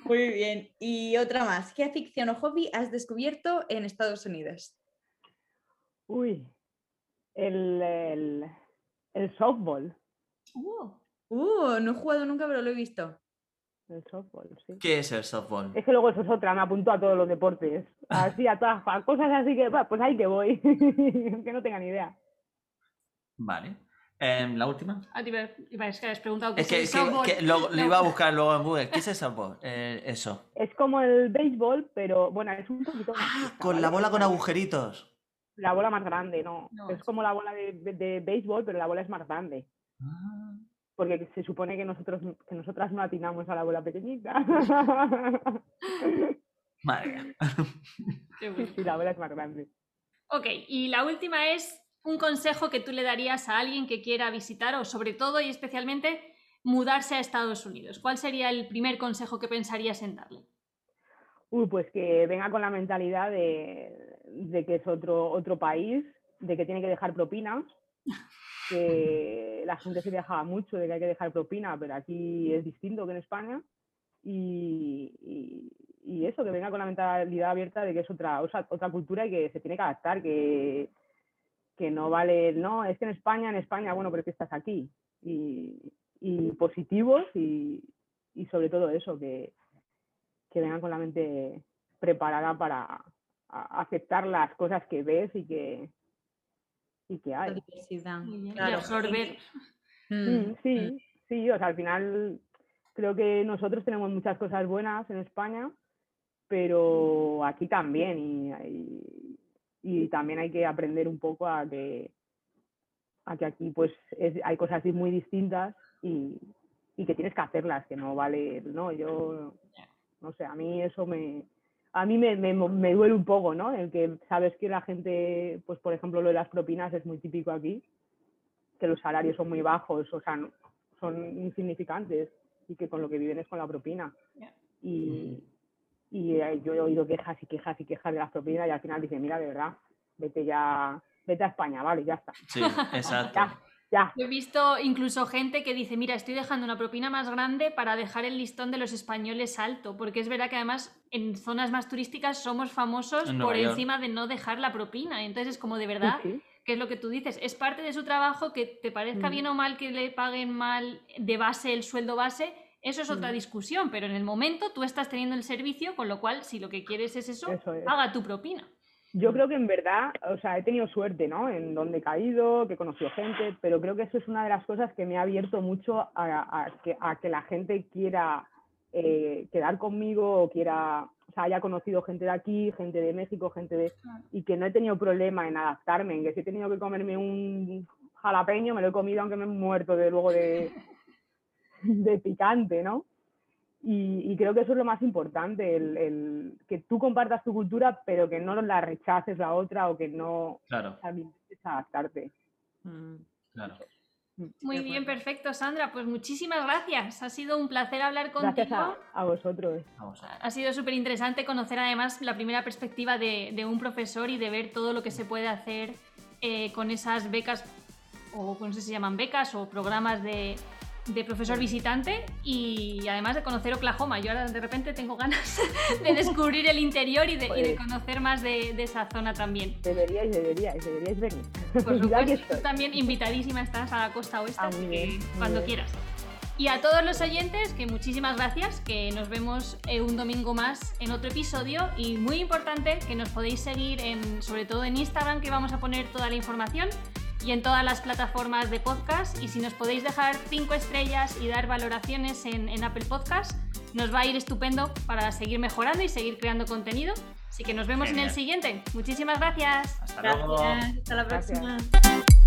Muy bien. Y otra más. ¿Qué afición o hobby has descubierto en Estados Unidos? Uy, el, el, el softball. Uh, Uh, no he jugado nunca, pero lo he visto. El softball, sí. ¿Qué es el softball? Es que luego eso es otra, me apunto a todos los deportes. Así, a todas a cosas así que, pues ahí que voy. que no tenga ni idea. Vale. Em, ¿La última? a ti, Ver, iba- es que habéis preguntado qué Es es que, el que- softball. que lo, lo No. iba a buscar luego en Google. ¿Qué es el softball? Eh, eso. Es como el béisbol, pero bueno, es un poquito más. Ah, con ¿vale? la bola con agujeritos. La bola más grande, no. No, es es- como la bola de, de- de béisbol, pero la bola es más grande. Ah. Porque se supone que nosotros que nosotras no atinamos a la bola pequeñita. Madre mía. Qué sí, bueno. sí, la bola es más grande. Ok, y la última es un consejo que tú le darías a alguien que quiera visitar o sobre todo y especialmente mudarse a Estados Unidos. ¿Cuál sería el primer consejo que pensarías en darle? Uy, pues que venga con la mentalidad de, de que es otro, otro país, de que tiene que dejar propina, que la gente se quejaba mucho de que hay que dejar propina, pero aquí es distinto que en España. Y, y- y eso, que venga con la mentalidad abierta de que es otra, otra, cultura y que se tiene que adaptar, que, que no vale, no, es que en España, en España, bueno, pero es que estás aquí. Y, y positivos y, y sobre todo eso, que, que vengan con la mente preparada para a- aceptar las cosas que ves y que, y que La hay. diversidad. Bien. Y Claro. absorber. Mm, Mm, mm. sí, sí, o sea, al final creo que nosotros tenemos muchas cosas buenas en España, pero aquí también y, y- y también hay que aprender un poco a que, a que aquí pues es- hay cosas así muy distintas y, y que tienes que hacerlas, que no vale, no, yo, no sé, a mí eso me, a mí me, me, me duele un poco, ¿no? El que sabes que la gente, pues por ejemplo lo de las propinas es muy típico aquí, que los salarios son muy bajos, o sea, no- son insignificantes y que con lo que viven es con la propina. Y, y eh, yo he oído quejas y quejas y quejas de las propinas y al final dicen, mira, de verdad, vete ya, vete a España, vale, ya está. Sí, exacto. Ya, ya. He visto incluso gente que dice, mira, estoy dejando una propina más grande para dejar el listón de los españoles alto, porque es verdad que además en zonas más turísticas somos famosos En por encima de no dejar la propina. Entonces es como de Sí, verdad, sí. que es lo que tú dices, es parte de su trabajo que te parezca Mm. bien o mal que le paguen mal de base el sueldo base. Eso es otra Mm. discusión, pero en el momento tú estás teniendo el servicio, con lo cual si lo que quieres es eso, Eso es. paga tu propina. Yo creo que en verdad, o sea, he tenido suerte, ¿no? En donde he caído, que he conocido gente, pero creo que eso es una de las cosas que me ha abierto mucho a, a que, a que la gente quiera eh, quedar conmigo o quiera, o sea, haya conocido gente de aquí, gente de México, gente de... Y que no he tenido problema en adaptarme, en que si he tenido que comerme un jalapeño, me lo he comido aunque me he muerto de luego de, de picante, ¿no? Y, y creo que eso es lo más importante, el, el que tú compartas tu cultura, pero que no la rechaces la otra o que no Claro, adaptarte. Mm. claro. Muy De bien, perfecto, Sandra. Pues muchísimas gracias. Ha sido un placer hablar contigo. Gracias a, a vosotros. Ha sido súper interesante conocer además la primera perspectiva de, de un profesor y de ver todo lo que se puede hacer eh, con esas becas, o no sé si se llaman becas o programas de, de profesor visitante y además de conocer Oklahoma. Yo ahora de repente tengo ganas de descubrir el interior y de, y de conocer más de, de esa zona también. Deberíais, deberíais, deberíais venir. Por que supuesto, tú también invitadísima estás a la costa oeste, Ah, así que bien, muy cuando bien. quieras. Y a todos los oyentes, que muchísimas gracias, que nos vemos eh, un domingo más en otro episodio y muy importante que nos podéis seguir en, sobre todo en Instagram, que vamos a poner toda la información, y en todas las plataformas de podcast. Y si nos podéis dejar 5 estrellas y dar valoraciones en, en Apple Podcast, nos va a ir estupendo para seguir mejorando y seguir creando contenido. Así que nos vemos en el Genial. siguiente. Muchísimas gracias. Hasta luego. Gracias. Hasta la Gracias. próxima.